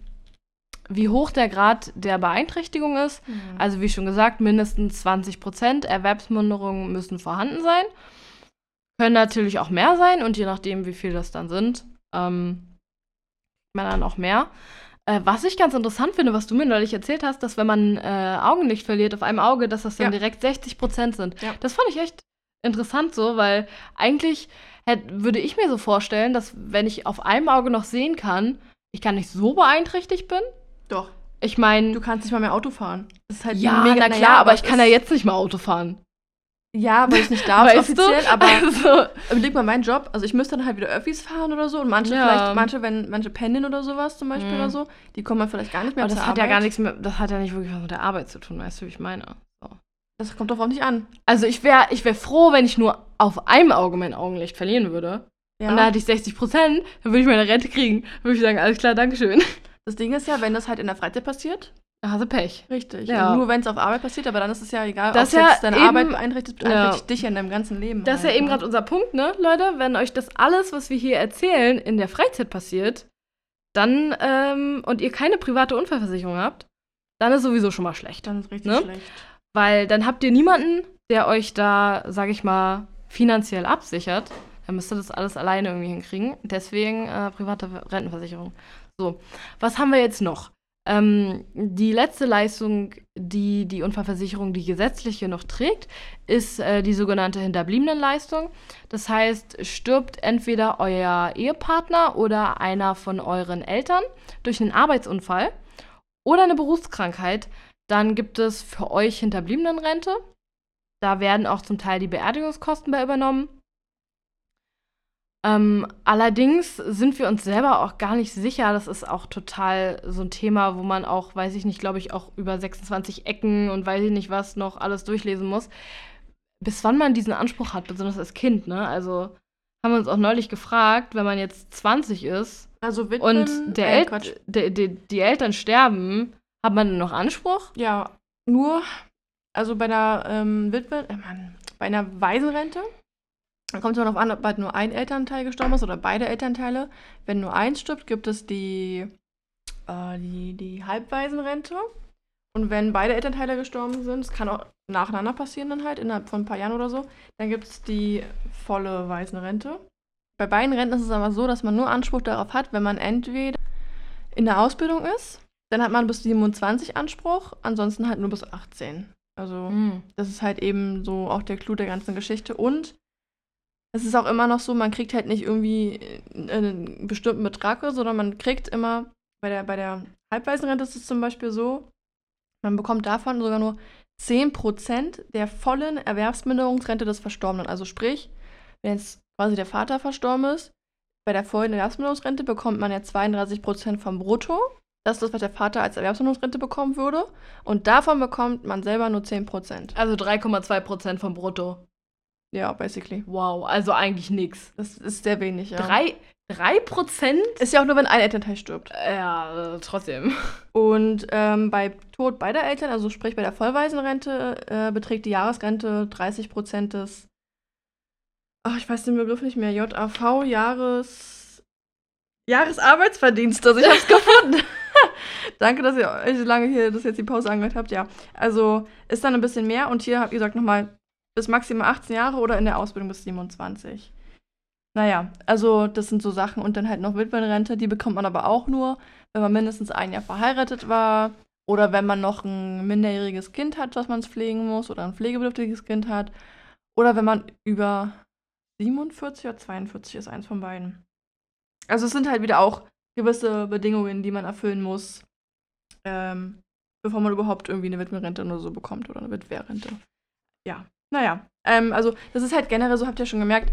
wie hoch der Grad der Beeinträchtigung ist. Also wie schon gesagt, mindestens 20% Erwerbsminderungen müssen vorhanden sein. Können natürlich auch mehr sein und je nachdem, wie viel das dann sind, ähm, man dann auch mehr. Äh, was ich ganz interessant finde, was du mir neulich erzählt hast, dass wenn man äh, Augenlicht verliert auf einem Auge, dass das dann Ja. direkt 60% sind. Ja. Das fand ich echt interessant so, weil eigentlich hätt, würde ich mir so vorstellen, dass wenn ich auf einem Auge noch sehen kann, ich gar nicht so beeinträchtigt bin. Doch. Ich meine, Du kannst nicht mal mehr Auto fahren. Das ist halt ja, mega- na klar, aber ich kann ja jetzt nicht mal Auto fahren. Ja, weil ich nicht darf <laughs> weißt offiziell, du? aber also, überleg mal meinen Job. Also ich müsste dann halt wieder Öffis fahren oder so. Und manche Ja. vielleicht, manche, wenn manche pendeln oder sowas zum Beispiel Mhm. oder so, die kommen dann vielleicht gar nicht mehr aber das hat ja Arbeit. gar nichts mehr, das hat ja nicht wirklich was mit der Arbeit zu tun, weißt du, wie ich meine? Das kommt doch auch nicht an. Also ich wäre ich wär froh, wenn ich nur auf einem Auge mein Augenlicht verlieren würde. Ja. Und da hätte ich 60 Prozent, dann würde ich meine Rente kriegen. Dann würde ich sagen, alles klar, Dankeschön. das Ding ist ja, wenn das halt in der Freizeit passiert, Da hast du Pech. richtig. Ja. Und nur wenn es auf Arbeit passiert, aber dann ist es ja egal, Das ob ja jetzt deine eben- Arbeit beeinträchtigt, Ja. beeinträchtigt dich ja in deinem ganzen Leben. Das ist ja halt, eben ne? gerade unser Punkt, ne, Leute? Wenn euch das alles, was wir hier erzählen, in der Freizeit passiert, dann, ähm, und ihr keine private Unfallversicherung habt, dann ist sowieso schon mal schlecht. Dann ist richtig Ne? schlecht. Weil dann habt ihr niemanden, der euch da, sag ich mal, finanziell absichert. Dann müsst ihr das alles alleine irgendwie hinkriegen. Deswegen äh, private Rentenversicherung. So, was haben wir jetzt noch? Ähm, die letzte Leistung, die die Unfallversicherung, die gesetzliche noch trägt, ist äh, die sogenannte Hinterbliebenenleistung. Das heißt, stirbt entweder euer Ehepartner oder einer von euren Eltern durch einen Arbeitsunfall oder eine Berufskrankheit, dann gibt es für euch Hinterbliebenenrente. Da werden auch zum Teil die Beerdigungskosten bei übernommen. Ähm, allerdings sind wir uns selber auch gar nicht sicher. Das ist auch total so ein Thema, wo man auch, weiß ich nicht, glaube ich, auch über 26 Ecken und weiß ich nicht was noch alles durchlesen muss. Bis wann man diesen Anspruch hat, besonders als Kind, ne? Also haben wir uns auch neulich gefragt, wenn man jetzt 20 ist Also Witwen, und der äh, El Quatsch. der, der, die Eltern sterben, hat man denn noch Anspruch? Ja, nur, also bei einer ähm, Witwe, äh, Mann, bei einer Waisenrente, kommt es immer darauf an, ob halt nur ein Elternteil gestorben ist oder beide Elternteile. Wenn nur eins stirbt, gibt es die, äh, die, die Halbwaisenrente. Und wenn beide Elternteile gestorben sind, das kann auch nacheinander passieren dann halt, innerhalb von ein paar Jahren oder so, dann gibt es die volle Waisenrente. Bei beiden Renten ist es aber so, dass man nur Anspruch darauf hat, wenn man entweder in der Ausbildung ist, dann hat man bis 27 Anspruch, ansonsten halt nur bis 18. Also Hm. das ist halt eben so auch der Clou der ganzen Geschichte. Und es ist auch immer noch so, man kriegt halt nicht irgendwie äh, einen bestimmten Betrag, sondern man kriegt immer, bei der, bei der Halbwaisenrente ist es zum Beispiel so, man bekommt davon sogar nur 10% der vollen Erwerbsminderungsrente des Verstorbenen. Also sprich, wenn jetzt quasi der Vater verstorben ist, bei der vollen Erwerbsminderungsrente bekommt man ja 32% vom Brutto. Das ist das, was der Vater als Erwerbsminderungsrente bekommen würde. Und davon bekommt man selber nur 10%. Also 3,2 Prozent vom Brutto. Ja, basically. Wow, also eigentlich nix. Das ist sehr wenig, ja. Drei, drei Prozent? Ist ja auch nur, wenn ein Elternteil stirbt. Ja, äh, trotzdem. <laughs> Und ähm, bei Tod beider Eltern, also sprich bei der Vollwaisenrente, äh, beträgt die Jahresrente 30% des, ach, ich weiß den Begriff nicht mehr, JAV, Jahres... Jahresarbeitsverdienstes. Ich hab's <laughs> gefunden. Danke, dass ihr euch so lange hier das jetzt die Pause angehört habt. Ja, also ist dann ein bisschen mehr und hier habt ihr gesagt nochmal bis maximal 18 Jahre oder in der Ausbildung bis 27. Naja, also das sind so Sachen und dann halt noch Witwenrente, die bekommt man aber auch nur, wenn man mindestens ein Jahr verheiratet war oder wenn man noch ein minderjähriges Kind hat, was man pflegen muss oder ein pflegebedürftiges Kind hat oder wenn man über 47 oder 42 ist, eins von beiden. Also es sind halt wieder auch gewisse Bedingungen, die man erfüllen muss, ähm, bevor man überhaupt irgendwie eine Witwenrente oder so bekommt oder eine Witwerrente. Ja, naja. Ähm, also das ist halt generell so, habt ihr schon gemerkt,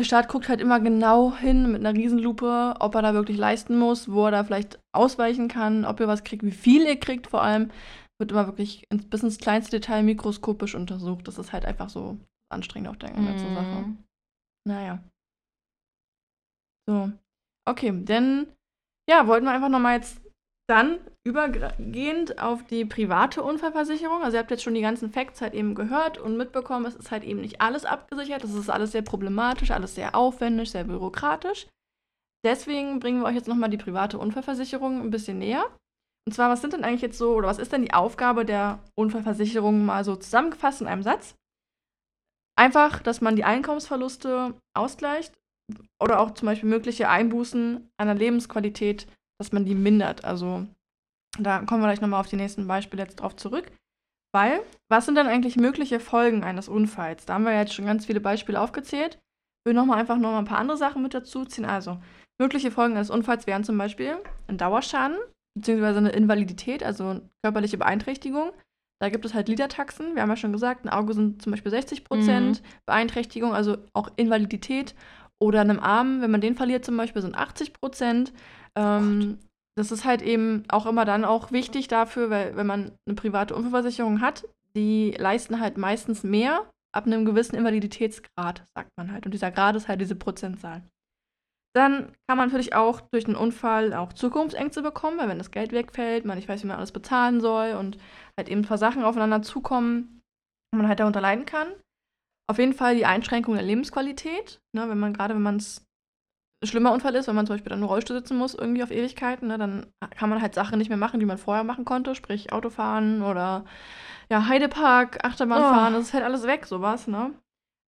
der Staat guckt halt immer genau hin mit einer Riesenlupe, ob er da wirklich leisten muss, wo er da vielleicht ausweichen kann, ob ihr was kriegt, wie viel ihr kriegt vor allem. Wird immer wirklich ins, bis ins kleinste Detail mikroskopisch untersucht. Das ist halt einfach so anstrengend auf der ganzen Mhm. Sache. Naja. So. Okay, denn ja, wollten wir einfach nochmal jetzt dann übergehend auf die private Unfallversicherung. Also ihr habt jetzt schon die ganzen Facts halt eben gehört und mitbekommen, es ist halt eben nicht alles abgesichert. Es ist alles sehr problematisch, alles sehr aufwendig, sehr bürokratisch. Deswegen bringen wir euch jetzt nochmal die private Unfallversicherung ein bisschen näher. Und zwar, was sind denn eigentlich jetzt so, oder was ist denn die Aufgabe der Unfallversicherung mal so zusammengefasst in einem Satz? Einfach, dass man die Einkommensverluste ausgleicht oder auch zum Beispiel mögliche Einbußen an der Lebensqualität, dass man die mindert. Also da kommen wir gleich nochmal auf die nächsten Beispiele jetzt drauf zurück. Weil, was sind denn eigentlich mögliche Folgen eines Unfalls? Da haben wir ja jetzt schon ganz viele Beispiele aufgezählt. Ich will nochmal einfach nochmal ein paar andere Sachen mit dazu ziehen. Also, mögliche Folgen eines Unfalls wären zum Beispiel ein Dauerschaden, beziehungsweise eine Invalidität, also körperliche Beeinträchtigung. Da gibt es halt Liedertaxen. Wir haben ja schon gesagt, ein Auge sind zum Beispiel 60 Prozent Beeinträchtigung, also auch Invalidität. Oder einem Arm, wenn man den verliert zum Beispiel, sind 80 Prozent. Ähm, das ist halt eben auch immer dann auch wichtig dafür, weil wenn man eine private Unfallversicherung hat, die leisten halt meistens mehr ab einem gewissen Invaliditätsgrad, sagt man halt. Und dieser Grad ist halt diese Prozentzahl. Dann kann man natürlich auch durch einen Unfall auch Zukunftsängste bekommen, weil wenn das Geld wegfällt, man nicht weiß, wie man alles bezahlen soll und halt eben ein paar Sachen aufeinander zukommen, man halt darunter leiden kann. Auf jeden Fall die Einschränkung der Lebensqualität, ne, wenn man gerade, wenn man es schlimmer Unfall ist, wenn man zum Beispiel dann im Rollstuhl sitzen muss, irgendwie auf Ewigkeiten, ne, dann kann man halt Sachen nicht mehr machen, die man vorher machen konnte, sprich Autofahren oder ja, Heidepark, Achterbahn Oh. fahren, das ist halt alles weg, sowas, ne?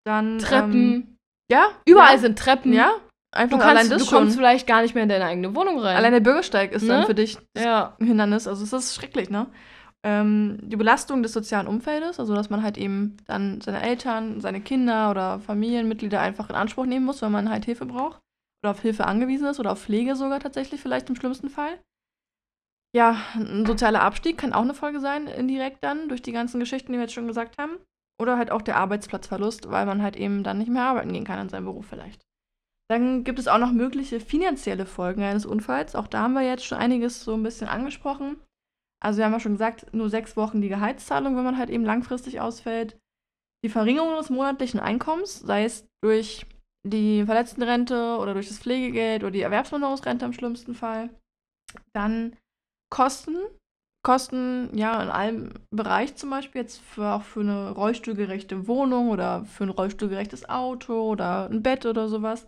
Dann Treppen. Ähm, ja, Überall ja, sind Treppen. ja, einfach Du, kannst, allein das du kommst schon. vielleicht gar nicht mehr in deine eigene Wohnung rein. Allein der Bürgersteig ist dann Ne? für dich ja. Hindernis. Also es ist schrecklich, ne? Ähm, die Belastung des sozialen Umfeldes, also dass man halt eben dann seine Eltern, seine Kinder oder Familienmitglieder einfach in Anspruch nehmen muss, wenn man halt Hilfe braucht oder auf Hilfe angewiesen ist oder auf Pflege sogar tatsächlich vielleicht im schlimmsten Fall. Ja, ein sozialer Abstieg kann auch eine Folge sein, indirekt dann, durch die ganzen Geschichten, die wir jetzt schon gesagt haben. Oder halt auch der Arbeitsplatzverlust, weil man halt eben dann nicht mehr arbeiten gehen kann in seinem Beruf vielleicht. Dann gibt es auch noch mögliche finanzielle Folgen eines Unfalls. Auch da haben wir jetzt schon einiges so ein bisschen angesprochen. Also wir haben ja schon gesagt, nur sechs Wochen die Gehaltszahlung, wenn man halt eben langfristig ausfällt. Die Verringerung des monatlichen Einkommens, sei es durch die Verletztenrente oder durch das Pflegegeld oder die Erwerbsminderungsrente im schlimmsten Fall. Dann Kosten. Kosten, ja, in einem Bereich zum Beispiel, jetzt für, auch für eine rollstuhlgerechte Wohnung oder für ein rollstuhlgerechtes Auto oder ein Bett oder sowas.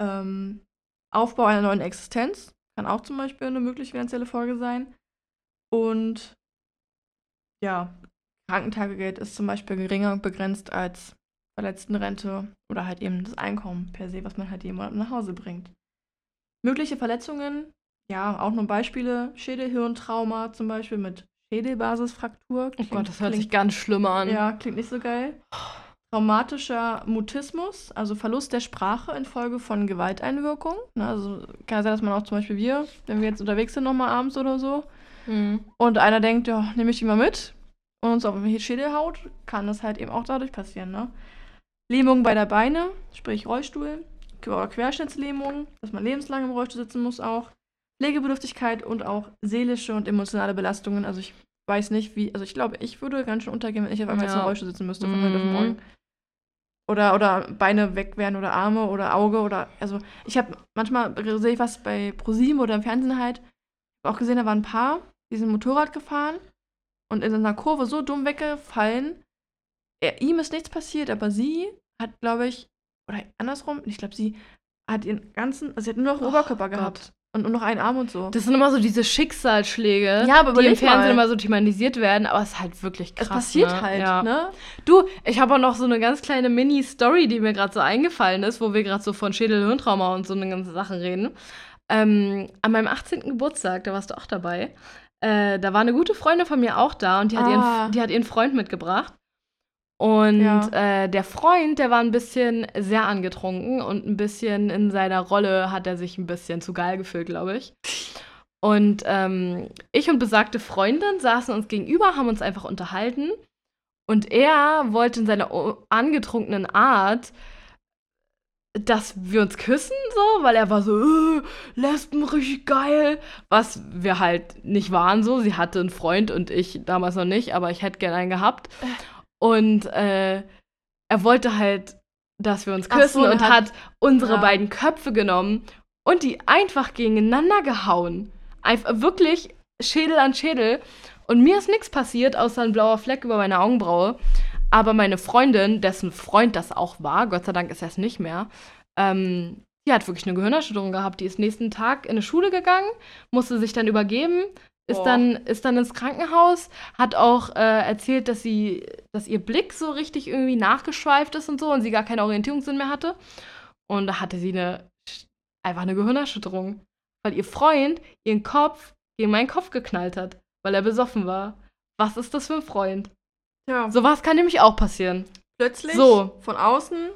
Ähm, Aufbau einer neuen Existenz kann auch zum Beispiel eine mögliche finanzielle Folge sein. Und ja, Krankentagegeld ist zum Beispiel geringer begrenzt als Verletztenrente oder halt eben das Einkommen per se, was man halt Monat nach Hause bringt. Mögliche Verletzungen, ja, auch nur Beispiele, Schädelhirntrauma zum Beispiel mit Schädelbasisfraktur. Oh Gott, das hört klingt- sich ganz schlimm an. ja, klingt nicht so geil. Traumatischer Mutismus, also Verlust der Sprache infolge von Gewalteinwirkung. Ne, also kann sein, dass man auch zum Beispiel wir, wenn wir jetzt unterwegs sind, nochmal abends oder so, Mhm. und einer denkt, ja, nehme ich die mal mit und uns auf den Schädel haut, kann das halt eben auch dadurch passieren. Ne? Lähmung bei der Beine, sprich Rollstuhl, Querschnittslähmung, dass man lebenslang im Rollstuhl sitzen muss auch. Pflegebedürftigkeit und auch seelische und emotionale Belastungen. Also ich weiß nicht, wie, also ich glaube, ich würde ganz schön untergehen, wenn ich auf einmal Ja. im Rollstuhl sitzen müsste von heute auf morgen. Oder, oder Beine weg wären oder Arme oder Auge oder, also ich habe manchmal sehe ich was bei ProSieben oder im Fernsehen halt, auch gesehen, da waren ein Paar, die sind Motorrad gefahren und in einer Kurve so dumm weggefallen. Er, ihm ist nichts passiert, aber sie hat, glaube ich, oder andersrum, ich glaube, sie hat ihren ganzen, also sie hat nur noch Oh Oberkörper Gott. gehabt und nur noch einen Arm und so. Das sind immer so diese Schicksalsschläge, Ja, aber die im Fernsehen mal. immer so thematisiert werden, aber es ist halt wirklich krass. es passiert ne? halt, ja. ne? Du, ich habe auch noch so eine ganz kleine Mini-Story, die mir gerade so eingefallen ist, wo wir gerade so von Schädel-Hirntrauma und so eine ganze Sachen reden. Ähm, an meinem 18. Geburtstag, da warst du auch dabei, äh, da war eine gute Freundin von mir auch da und die hat, Ah. ihren, die hat ihren Freund mitgebracht. Und Ja. äh, der Freund, der war ein bisschen sehr angetrunken und ein bisschen in seiner Rolle hat er sich ein bisschen zu geil gefühlt, glaube ich. Und ähm, ich und besagte Freundin saßen uns gegenüber, haben uns einfach unterhalten. Und er wollte in seiner angetrunkenen Art dass wir uns küssen, so, weil er war so, äh, Lesben, richtig geil. Was wir halt nicht waren, so. Sie hatte einen Freund und ich damals noch nicht, aber ich hätte gerne einen gehabt. Und äh, er wollte halt, dass wir uns küssen so, und hat- hat unsere ja. beiden Köpfe genommen und die einfach gegeneinander gehauen. Einfach wirklich Schädel an Schädel. Und mir ist nichts passiert, außer ein blauer Fleck über meine Augenbraue. Aber meine Freundin, dessen Freund das auch war, Gott sei Dank ist er es nicht mehr, ähm, die hat wirklich eine Gehirnerschütterung gehabt. Die ist nächsten Tag in eine Schule gegangen, musste sich dann übergeben, ist dann, ist dann ins Krankenhaus, hat auch äh, erzählt, dass sie, dass ihr Blick so richtig irgendwie nachgeschweift ist und so und sie gar keinen Orientierungssinn mehr hatte. Und da hatte sie eine, einfach eine Gehirnerschütterung, weil ihr Freund ihren Kopf gegen meinen Kopf geknallt hat, weil er besoffen war. Was ist das für ein Freund? Ja. Sowas kann nämlich auch passieren. Plötzlich So. von außen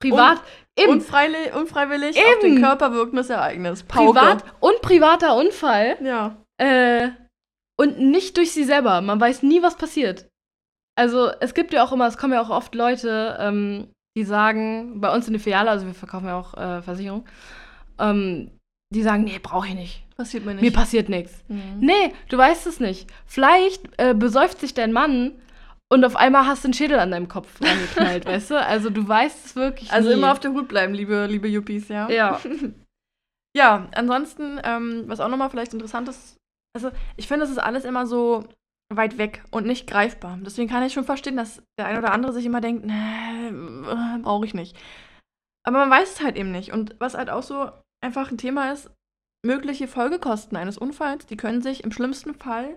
Privat, eben, unfreiwillig, unfreiwillig auf den Körper wirkendes Ereignis. Pauke. privat und privater Unfall. Ja. Äh, und nicht durch sie selber. Man weiß nie, was passiert. Also, es gibt ja auch immer, es kommen ja auch oft Leute, ähm, die sagen, bei uns in der Filiale, also wir verkaufen ja auch äh, Versicherung, ähm, die sagen, nee, brauche ich nicht. Passiert mir nicht. Mir passiert nichts. Mhm. Nee, du weißt es nicht. Vielleicht äh, besäuft sich dein Mann und auf einmal hast du einen Schädel an deinem Kopf angeknallt, <laughs> weißt du? Also du weißt es wirklich Also nie. immer auf der Hut bleiben, liebe, liebe Yuppies, ja. Ja. <laughs> Ja, ansonsten, ähm, was auch nochmal vielleicht interessant ist, also ich finde, es ist alles immer so weit weg und nicht greifbar. Deswegen kann ich schon verstehen, dass der ein oder andere sich immer denkt, nee, brauche ich nicht. Aber man weiß es halt eben nicht. Und was halt auch so einfach ein Thema ist, mögliche Folgekosten eines Unfalls, die können sich im schlimmsten Fall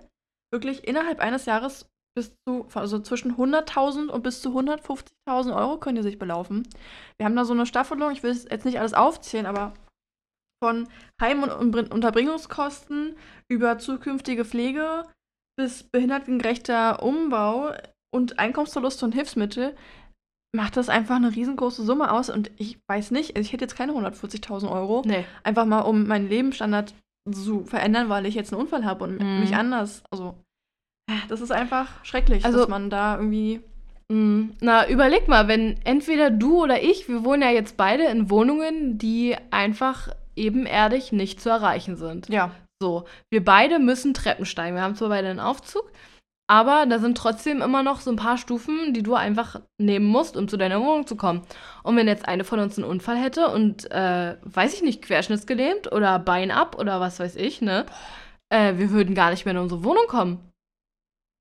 wirklich innerhalb eines Jahres bis zu, also zwischen 100.000 und bis zu 150.000 Euro können die sich belaufen. Wir haben da so eine Staffelung, ich will jetzt nicht alles aufzählen, aber von Heim- und Unterbringungskosten über zukünftige Pflege bis behindertengerechter Umbau und Einkommensverluste und Hilfsmittel macht das einfach eine riesengroße Summe aus. Und ich weiß nicht, ich hätte jetzt keine 140.000 Euro, Nee. einfach mal um meinen Lebensstandard zu verändern, weil ich jetzt einen Unfall habe und Mhm. mich anders, also das ist einfach schrecklich, Also- dass man da irgendwie Mm, Na, überleg mal, wenn entweder du oder ich, wir wohnen ja jetzt beide in Wohnungen, die einfach ebenerdig nicht zu erreichen sind. ja, So, wir beide müssen Treppen steigen. Wir haben zwar beide einen Aufzug, aber da sind trotzdem immer noch so ein paar Stufen, die du einfach nehmen musst, um zu deiner Wohnung zu kommen. Und wenn jetzt eine von uns einen Unfall hätte und, äh, weiß ich nicht, querschnittsgelähmt oder Bein ab oder was weiß ich, ne? Äh, wir würden gar nicht mehr in unsere Wohnung kommen.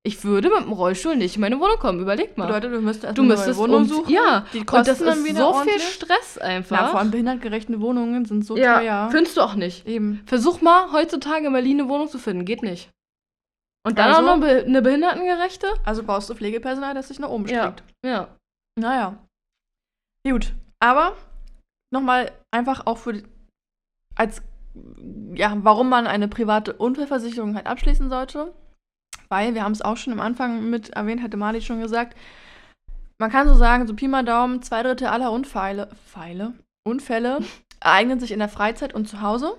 Ich würde mit dem Rollstuhl nicht in meine Wohnung kommen. Überleg mal. bedeutet, du müsstest erst Du eine neue müsstest Wohnung um- suchen. ja, die Und kosten das dann ist wieder so ordentlich. viel Stress einfach. Ja, vor allem behindertgerechte Wohnungen sind so ja, teuer. findest du auch nicht. Eben. Versuch mal, heutzutage in Berlin eine Wohnung zu finden. Geht nicht. Und dann Also? auch noch eine behindertengerechte? Also brauchst du Pflegepersonal, das sich nach oben Ja. streckt. Ja. Naja. Gut. Aber nochmal einfach auch für die, als ja, warum man eine private Unfallversicherung halt abschließen sollte. Weil, wir haben es auch schon am Anfang mit erwähnt, hatte Mali schon gesagt, man kann so sagen, so Pi mal Daumen, zwei Drittel aller Unfälle, <laughs> Pfeile, Unfälle ereignen sich in der Freizeit und zu Hause,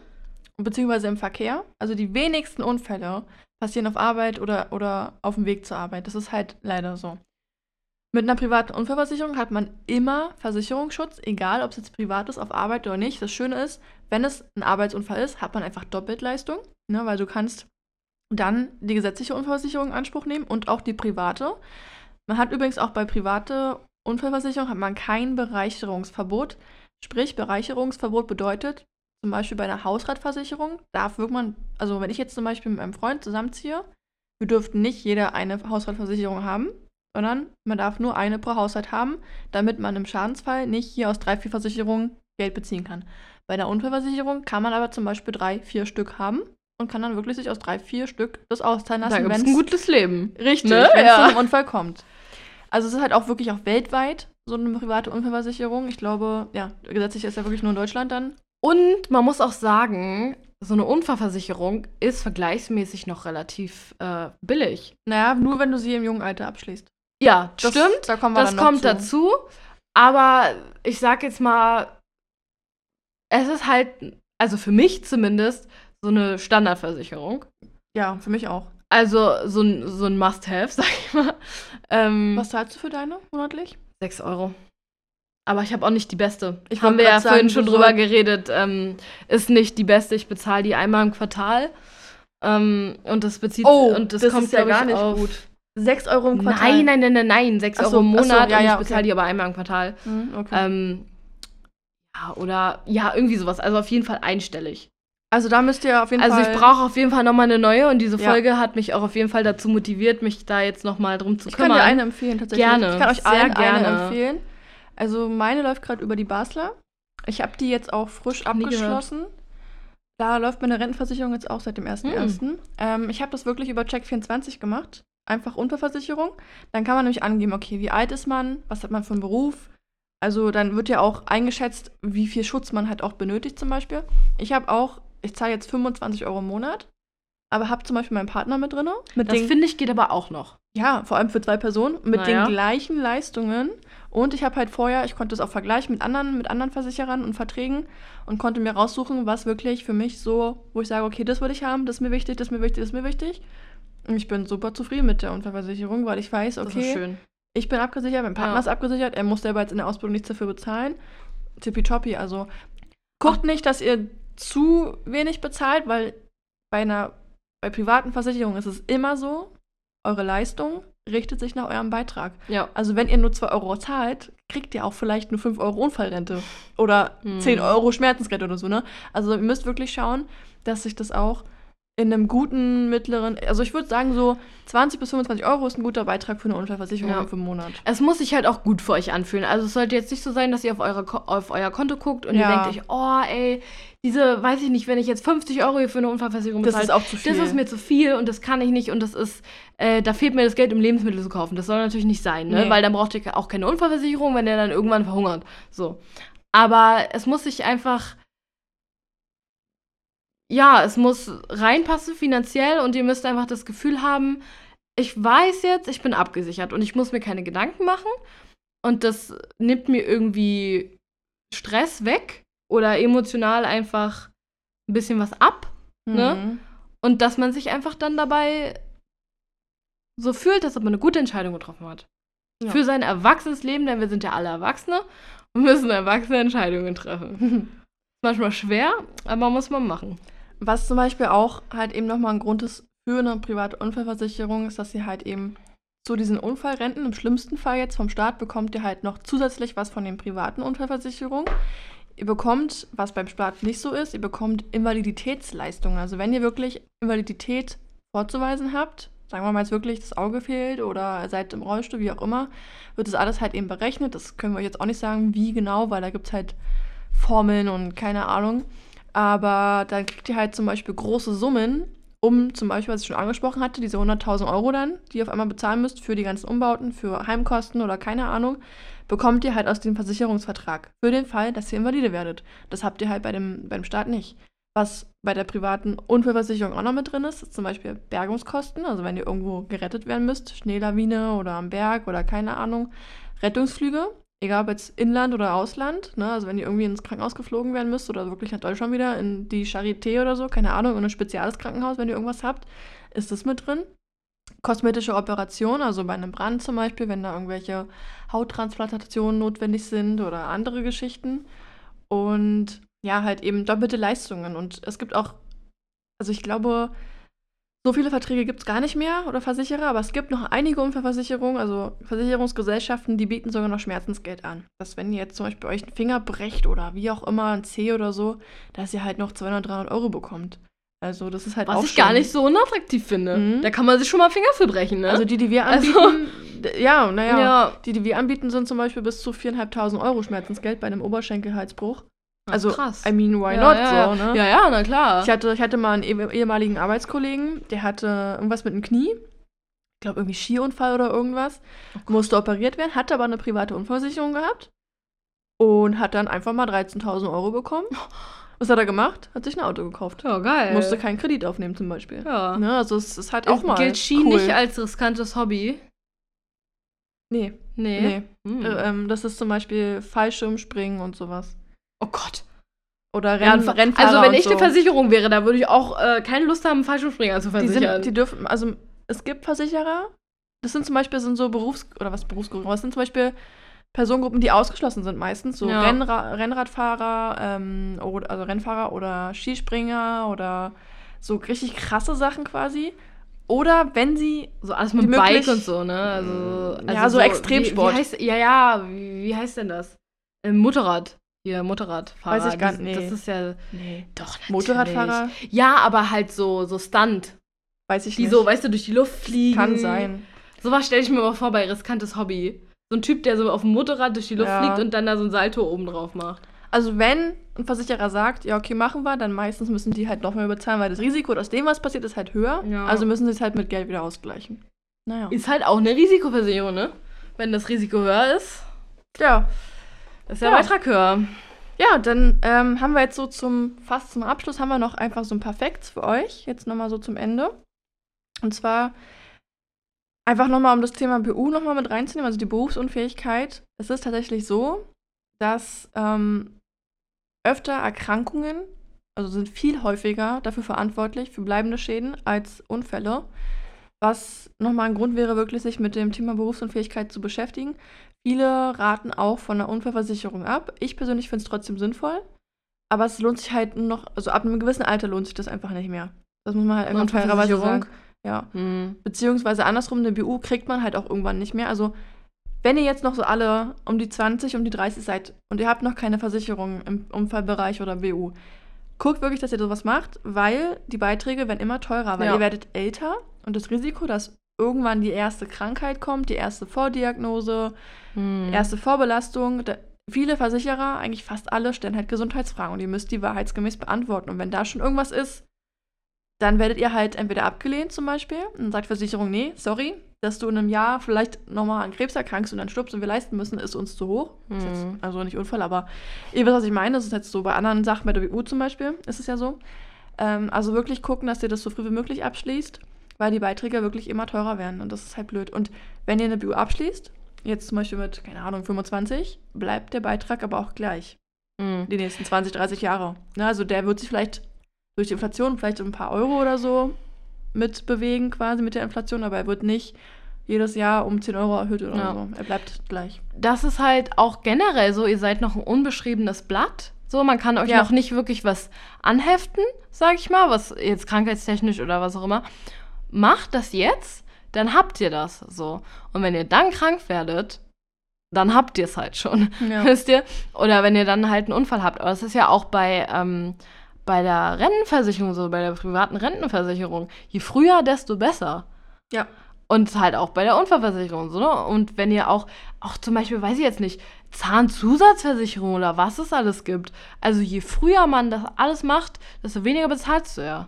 beziehungsweise im Verkehr. Also die wenigsten Unfälle passieren auf Arbeit oder, oder auf dem Weg zur Arbeit. Das ist halt leider so. Mit einer privaten Unfallversicherung hat man immer Versicherungsschutz, egal ob es jetzt privat ist, auf Arbeit oder nicht. Das Schöne ist, wenn es ein Arbeitsunfall ist, hat man einfach Doppeltleistung, ne, weil du kannst dann die gesetzliche Unfallversicherung in Anspruch nehmen und auch die private. Man hat übrigens auch bei private Unfallversicherung hat man kein Bereicherungsverbot. Sprich, Bereicherungsverbot bedeutet, zum Beispiel bei einer Hausratversicherung darf man, also wenn ich jetzt zum Beispiel mit meinem Freund zusammenziehe, wir dürften nicht jeder eine Hausratversicherung haben, sondern man darf nur eine pro Haushalt haben, damit man im Schadensfall nicht hier aus drei, vier Versicherungen Geld beziehen kann. Bei einer Unfallversicherung kann man aber zum Beispiel drei, vier Stück haben und kann dann wirklich sich aus drei, vier Stück das auszahlen Da lassen, gibt es ein gutes Leben. Richtig, Ne? wenn es Ja. zu einem Unfall kommt. Also es ist halt auch wirklich auch weltweit so eine private Unfallversicherung. Ich glaube, ja, gesetzlich ist ja wirklich nur in Deutschland dann. Und man muss auch sagen, so eine Unfallversicherung ist vergleichsmäßig noch relativ äh, billig. Naja, nur wenn du sie im jungen Alter abschließt. Ja, Das, stimmt. Da kommen wir Das kommt zu. dazu. Aber ich sag jetzt mal, es ist halt, also für mich zumindest, so eine Standardversicherung. Ja, für mich auch. Also so ein, so ein Must-Have, <laughs> sag ich mal. Ähm, Was zahlst du für deine monatlich? 6 Euro. Aber ich habe auch nicht die beste. Ich Haben wir ja sagen, vorhin schon drüber geredet. Ähm, ist nicht die beste. Ich bezahle die einmal im Quartal. Ähm, und das bezieht Oh, und das, das kommt ist ja gar nicht auf, gut. 6 Euro im Quartal. Nein, nein, nein, nein, nein. 6 Ach Euro so, im ach so, Monat ja, und ich ja, bezahle okay. die aber einmal im Quartal. Hm, okay. Ähm, ja, oder ja, irgendwie sowas. Also auf jeden Fall einstellig. Also da müsst ihr auf jeden Also Fall. ich brauche auf jeden Fall nochmal eine neue und diese Ja. Folge hat mich auch auf jeden Fall dazu motiviert, mich da jetzt nochmal drum zu Ich kann kümmern. dir eine empfehlen tatsächlich. Gerne, Ich kann euch sehr allen gerne. eine empfehlen. Also meine läuft gerade über die Basler. Ich habe die jetzt auch frisch abgeschlossen. Da läuft meine Rentenversicherung jetzt auch seit dem 1.1. Ähm, ich habe das wirklich über Check24 gemacht. Einfach Unfallversicherung. Dann kann man nämlich angeben, okay, wie alt ist man, was hat man für einen Beruf. Also dann wird ja auch eingeschätzt, wie viel Schutz man halt auch benötigt zum Beispiel. Ich habe auch, ich zahle jetzt 25 Euro im Monat, aber habe zum Beispiel meinen Partner mit drin. Mit das finde ich geht aber auch noch. ja, vor allem für zwei Personen mit Naja. den gleichen Leistungen. Und ich habe halt vorher, ich konnte es auch vergleichen mit anderen, mit anderen Versicherern und Verträgen und konnte mir raussuchen, was wirklich für mich so, wo ich sage, okay, das würde ich haben, das ist mir wichtig, das ist mir wichtig, das ist mir wichtig. Und ich bin super zufrieden mit der Unfallversicherung, weil ich weiß, okay, schön. ich bin abgesichert, mein Partner Ja. ist abgesichert, er muss selber jetzt in der Ausbildung nichts dafür bezahlen. Tippitoppi, also guckt nicht, dass ihr zu wenig bezahlt, weil bei einer bei privaten Versicherungen ist es immer so, eure Leistung richtet sich nach eurem Beitrag. Ja. Also wenn ihr nur 2 Euro zahlt, kriegt ihr auch vielleicht nur 5 Euro Unfallrente oder Hm. 10 Euro Schmerzensrente oder so, ne? Also ihr müsst wirklich schauen, dass sich das auch in einem guten, mittleren, also ich würde sagen so 20 bis 25 Euro ist ein guter Beitrag für eine Unfallversicherung Ja. für einen Monat. Es muss sich halt auch gut für euch anfühlen. Also es sollte jetzt nicht so sein, dass ihr auf, eure, auf euer Konto guckt und Ja. ihr denkt euch, oh ey, diese, weiß ich nicht, wenn ich jetzt 50 Euro hier für eine Unfallversicherung Das bezahle, ist auch zu viel. das ist mir zu viel und das kann ich nicht und das ist, äh, da fehlt mir das Geld, um Lebensmittel zu kaufen. Das soll natürlich nicht sein, ne? Nee. Weil dann braucht ihr auch keine Unfallversicherung, wenn ihr dann irgendwann verhungert. So. Aber es muss sich einfach, ja, es muss reinpassen finanziell und ihr müsst einfach das Gefühl haben, ich weiß jetzt, ich bin abgesichert und ich muss mir keine Gedanken machen und das nimmt mir irgendwie Stress weg oder emotional einfach ein bisschen was ab ne? Mhm. und dass man sich einfach dann dabei so fühlt, dass man eine gute Entscheidung getroffen hat. Ja. Für sein erwachsenes Leben, denn wir sind ja alle Erwachsene und müssen erwachsene Entscheidungen treffen. <laughs> Manchmal schwer, aber muss man machen. Was zum Beispiel auch halt eben nochmal ein Grund ist für eine private Unfallversicherung, ist, dass sie halt eben zu diesen Unfallrenten, im schlimmsten Fall jetzt vom Staat, bekommt ihr halt noch zusätzlich was von den privaten Unfallversicherungen. Ihr bekommt, was beim Staat nicht so ist, ihr bekommt Invaliditätsleistungen. Also wenn ihr wirklich Invalidität vorzuweisen habt, sagen wir mal jetzt wirklich das Auge fehlt oder seid im Rollstuhl, wie auch immer, wird das alles halt eben berechnet. Das können wir euch jetzt auch nicht sagen, wie genau, weil da gibt es halt Formeln und keine Ahnung. Aber dann kriegt ihr halt zum Beispiel große Summen, um zum Beispiel, was ich schon angesprochen hatte, diese 100.000 Euro dann, die ihr auf einmal bezahlen müsst für die ganzen Umbauten, für Heimkosten oder keine Ahnung, bekommt ihr halt aus dem Versicherungsvertrag. Für den Fall, dass ihr Invalide werdet. Das habt ihr halt bei dem, beim Staat nicht. Was bei der privaten Unfallversicherung auch noch mit drin ist, ist zum Beispiel Bergungskosten. Also wenn ihr irgendwo gerettet werden müsst, Schneelawine oder am Berg oder keine Ahnung, Rettungsflüge, egal ob jetzt Inland oder Ausland, ne? also wenn ihr irgendwie ins Krankenhaus geflogen werden müsst oder wirklich nach Deutschland wieder in die Charité oder so, keine Ahnung, in ein spezielles Krankenhaus, wenn ihr irgendwas habt, ist das mit drin. Kosmetische Operationen, also bei einem Brand zum Beispiel, wenn da irgendwelche Hauttransplantationen notwendig sind oder andere Geschichten. Und ja, halt eben doppelte Leistungen. Und es gibt auch, also ich glaube, so viele Verträge gibt es gar nicht mehr oder Versicherer, aber es gibt noch einige Unfallversicherungen, also Versicherungsgesellschaften, die bieten sogar noch Schmerzensgeld an. Dass wenn ihr jetzt zum Beispiel euch einen Finger brecht oder wie auch immer, ein Zeh oder so, dass ihr halt noch 200, 300 Euro bekommt. Also das ist halt Was auch ich gar nicht so unattraktiv finde. Mhm. Da kann man sich schon mal Finger für brechen, ne? Also die, die wir Also- anbieten, d- ja, naja, ja. die, die wir anbieten, sind zum Beispiel bis zu 4.500 Euro Schmerzensgeld bei einem Oberschenkelhalsbruch. Also, krass. I mean, why ja, not ja, so, ne? Ja, ja, na klar. Ich hatte, ich hatte mal einen eh- ehemaligen Arbeitskollegen, der hatte irgendwas mit dem Knie. Ich glaube, irgendwie Skiunfall oder irgendwas. musste operiert werden, hatte aber eine private Unfallversicherung gehabt. Und hat dann einfach mal 13.000 Euro bekommen. Was hat er gemacht? Hat sich ein Auto gekauft. ja, geil. Musste keinen Kredit aufnehmen zum Beispiel. ja. Ne, also es ist halt auch mal Gilt Ski cool. nicht als riskantes Hobby? Nee, Nee. nee. Hm. Äh, ähm, das ist zum Beispiel Fallschirmspringen und sowas. Oh Gott. Oder Ja, Renn, Rennfahrer also wenn ich so. eine Versicherung wäre, da würde ich auch äh, keine Lust haben, Fallschirmspringer zu die, versichern. sind, die dürfen, also es gibt Versicherer, das sind zum Beispiel sind so Berufs- oder was Berufsgruppen, es sind zum Beispiel Personengruppen, die ausgeschlossen sind meistens, so Ja. Rennra Rennradfahrer, ähm, oder, also Rennfahrer oder Skispringer oder so richtig krasse Sachen quasi. Oder wenn sie So alles Die mit Bike und so, ne? Also, Ja, also so Extremsport. Wie, wie heißt, ja, ja, wie, wie heißt denn das? Ähm, Motorrad. Hier, Motorradfahrer. Weiß ich gar nicht, nee. Das ist ja. nee. Doch, natürlich. Motorradfahrer, Ja, aber halt so, so Stunt. weiß ich Die nicht. so, weißt du, durch die Luft fliegen. Kann sein. Sowas stelle ich mir mal vor bei riskantes Hobby. So ein Typ, der so auf dem Motorrad durch die Luft Ja. fliegt und dann da so ein Salto oben drauf macht. Also wenn ein Versicherer sagt, ja, okay, machen wir, dann meistens müssen die halt noch mehr bezahlen, weil das Risiko, dass dem was passiert, ist halt höher. Ja. Also müssen sie es halt mit Geld wieder ausgleichen. Naja. Ist halt auch eine Risikoversicherung, ne? Wenn das Risiko höher ist, Ja. Ist der Ja. Beitrag höher. Ja, dann ähm, haben wir jetzt so zum, fast zum Abschluss, haben wir noch einfach so ein paar Facts für euch. Jetzt nochmal so zum Ende. Und zwar einfach nochmal, um das Thema BU nochmal mit reinzunehmen, also die Berufsunfähigkeit. Es ist tatsächlich so, dass ähm, öfter Erkrankungen, also sind viel häufiger dafür verantwortlich, für bleibende Schäden als Unfälle. Was nochmal ein Grund wäre, wirklich sich mit dem Thema Berufsunfähigkeit zu beschäftigen. Viele raten auch von einer Unfallversicherung ab. Ich persönlich finde es trotzdem sinnvoll. Aber es lohnt sich halt nur noch, also ab einem gewissen Alter lohnt sich das einfach nicht mehr. Das muss man halt einfach fairerweise sagen. Ja. Hm. Beziehungsweise andersrum, eine BU kriegt man halt auch irgendwann nicht mehr. Also, wenn ihr jetzt noch so alle um die 20, um die 30 seid und ihr habt noch keine Versicherung im Unfallbereich oder BU, guckt wirklich, dass ihr sowas macht, weil die Beiträge werden immer teurer, weil Ja. ihr werdet älter und das Risiko, dass irgendwann die erste Krankheit kommt, die erste Vordiagnose, Hm. erste Vorbelastung. Da, viele Versicherer, eigentlich fast alle, stellen halt Gesundheitsfragen und ihr müsst die wahrheitsgemäß beantworten. Und wenn da schon irgendwas ist, dann werdet ihr halt entweder abgelehnt zum Beispiel und sagt Versicherung, nee, sorry, dass du in einem Jahr vielleicht nochmal an Krebs erkrankst und dann stirbst und wir leisten müssen, ist uns zu hoch. Ist jetzt, also nicht Unfall, aber ihr wisst, was ich meine. Das ist jetzt so bei anderen Sachen, bei der BU zum Beispiel, ist es ja so. Ähm, also wirklich gucken, dass ihr das so früh wie möglich abschließt, weil die Beiträge wirklich immer teurer werden und das ist halt blöd. Und wenn ihr eine BU abschließt, jetzt zum Beispiel mit, keine Ahnung, 25, bleibt der Beitrag aber auch gleich Hm. die nächsten 20, 30 Jahre. Ne, also der wird sich vielleicht durch die Inflation vielleicht um ein paar Euro oder so mitbewegen, quasi mit der Inflation, aber er wird nicht jedes Jahr um 10 Euro erhöht oder Ja. so. Er bleibt gleich. das ist halt auch generell so, ihr seid noch ein unbeschriebenes Blatt. So, man kann euch Ja. noch nicht wirklich was anheften, sag ich mal, was jetzt krankheitstechnisch oder was auch immer. Macht das jetzt, dann habt ihr das so. Und wenn ihr dann krank werdet, dann habt ihr es halt schon. Ja. <laughs> Wisst ihr? Oder wenn ihr dann halt einen Unfall habt. Aber das ist ja auch bei, ähm, bei der Rentenversicherung so, bei der privaten Rentenversicherung. Je früher, desto besser. Ja. Und halt auch bei der Unfallversicherung so, ne? Und wenn ihr auch, auch zum Beispiel, weiß ich jetzt nicht, Zahnzusatzversicherung oder was es alles gibt. Also je früher man das alles macht, desto weniger bezahlst du ja.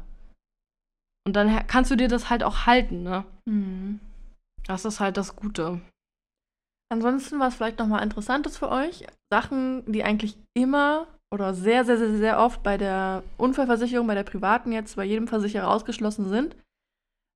Und dann kannst du dir das halt auch halten, ne? Mhm. Das ist halt das Gute. Ansonsten, was vielleicht nochmal interessant ist für euch, Sachen, die eigentlich immer oder sehr, sehr, sehr, sehr oft bei der Unfallversicherung, bei der privaten jetzt, bei jedem Versicherer ausgeschlossen sind,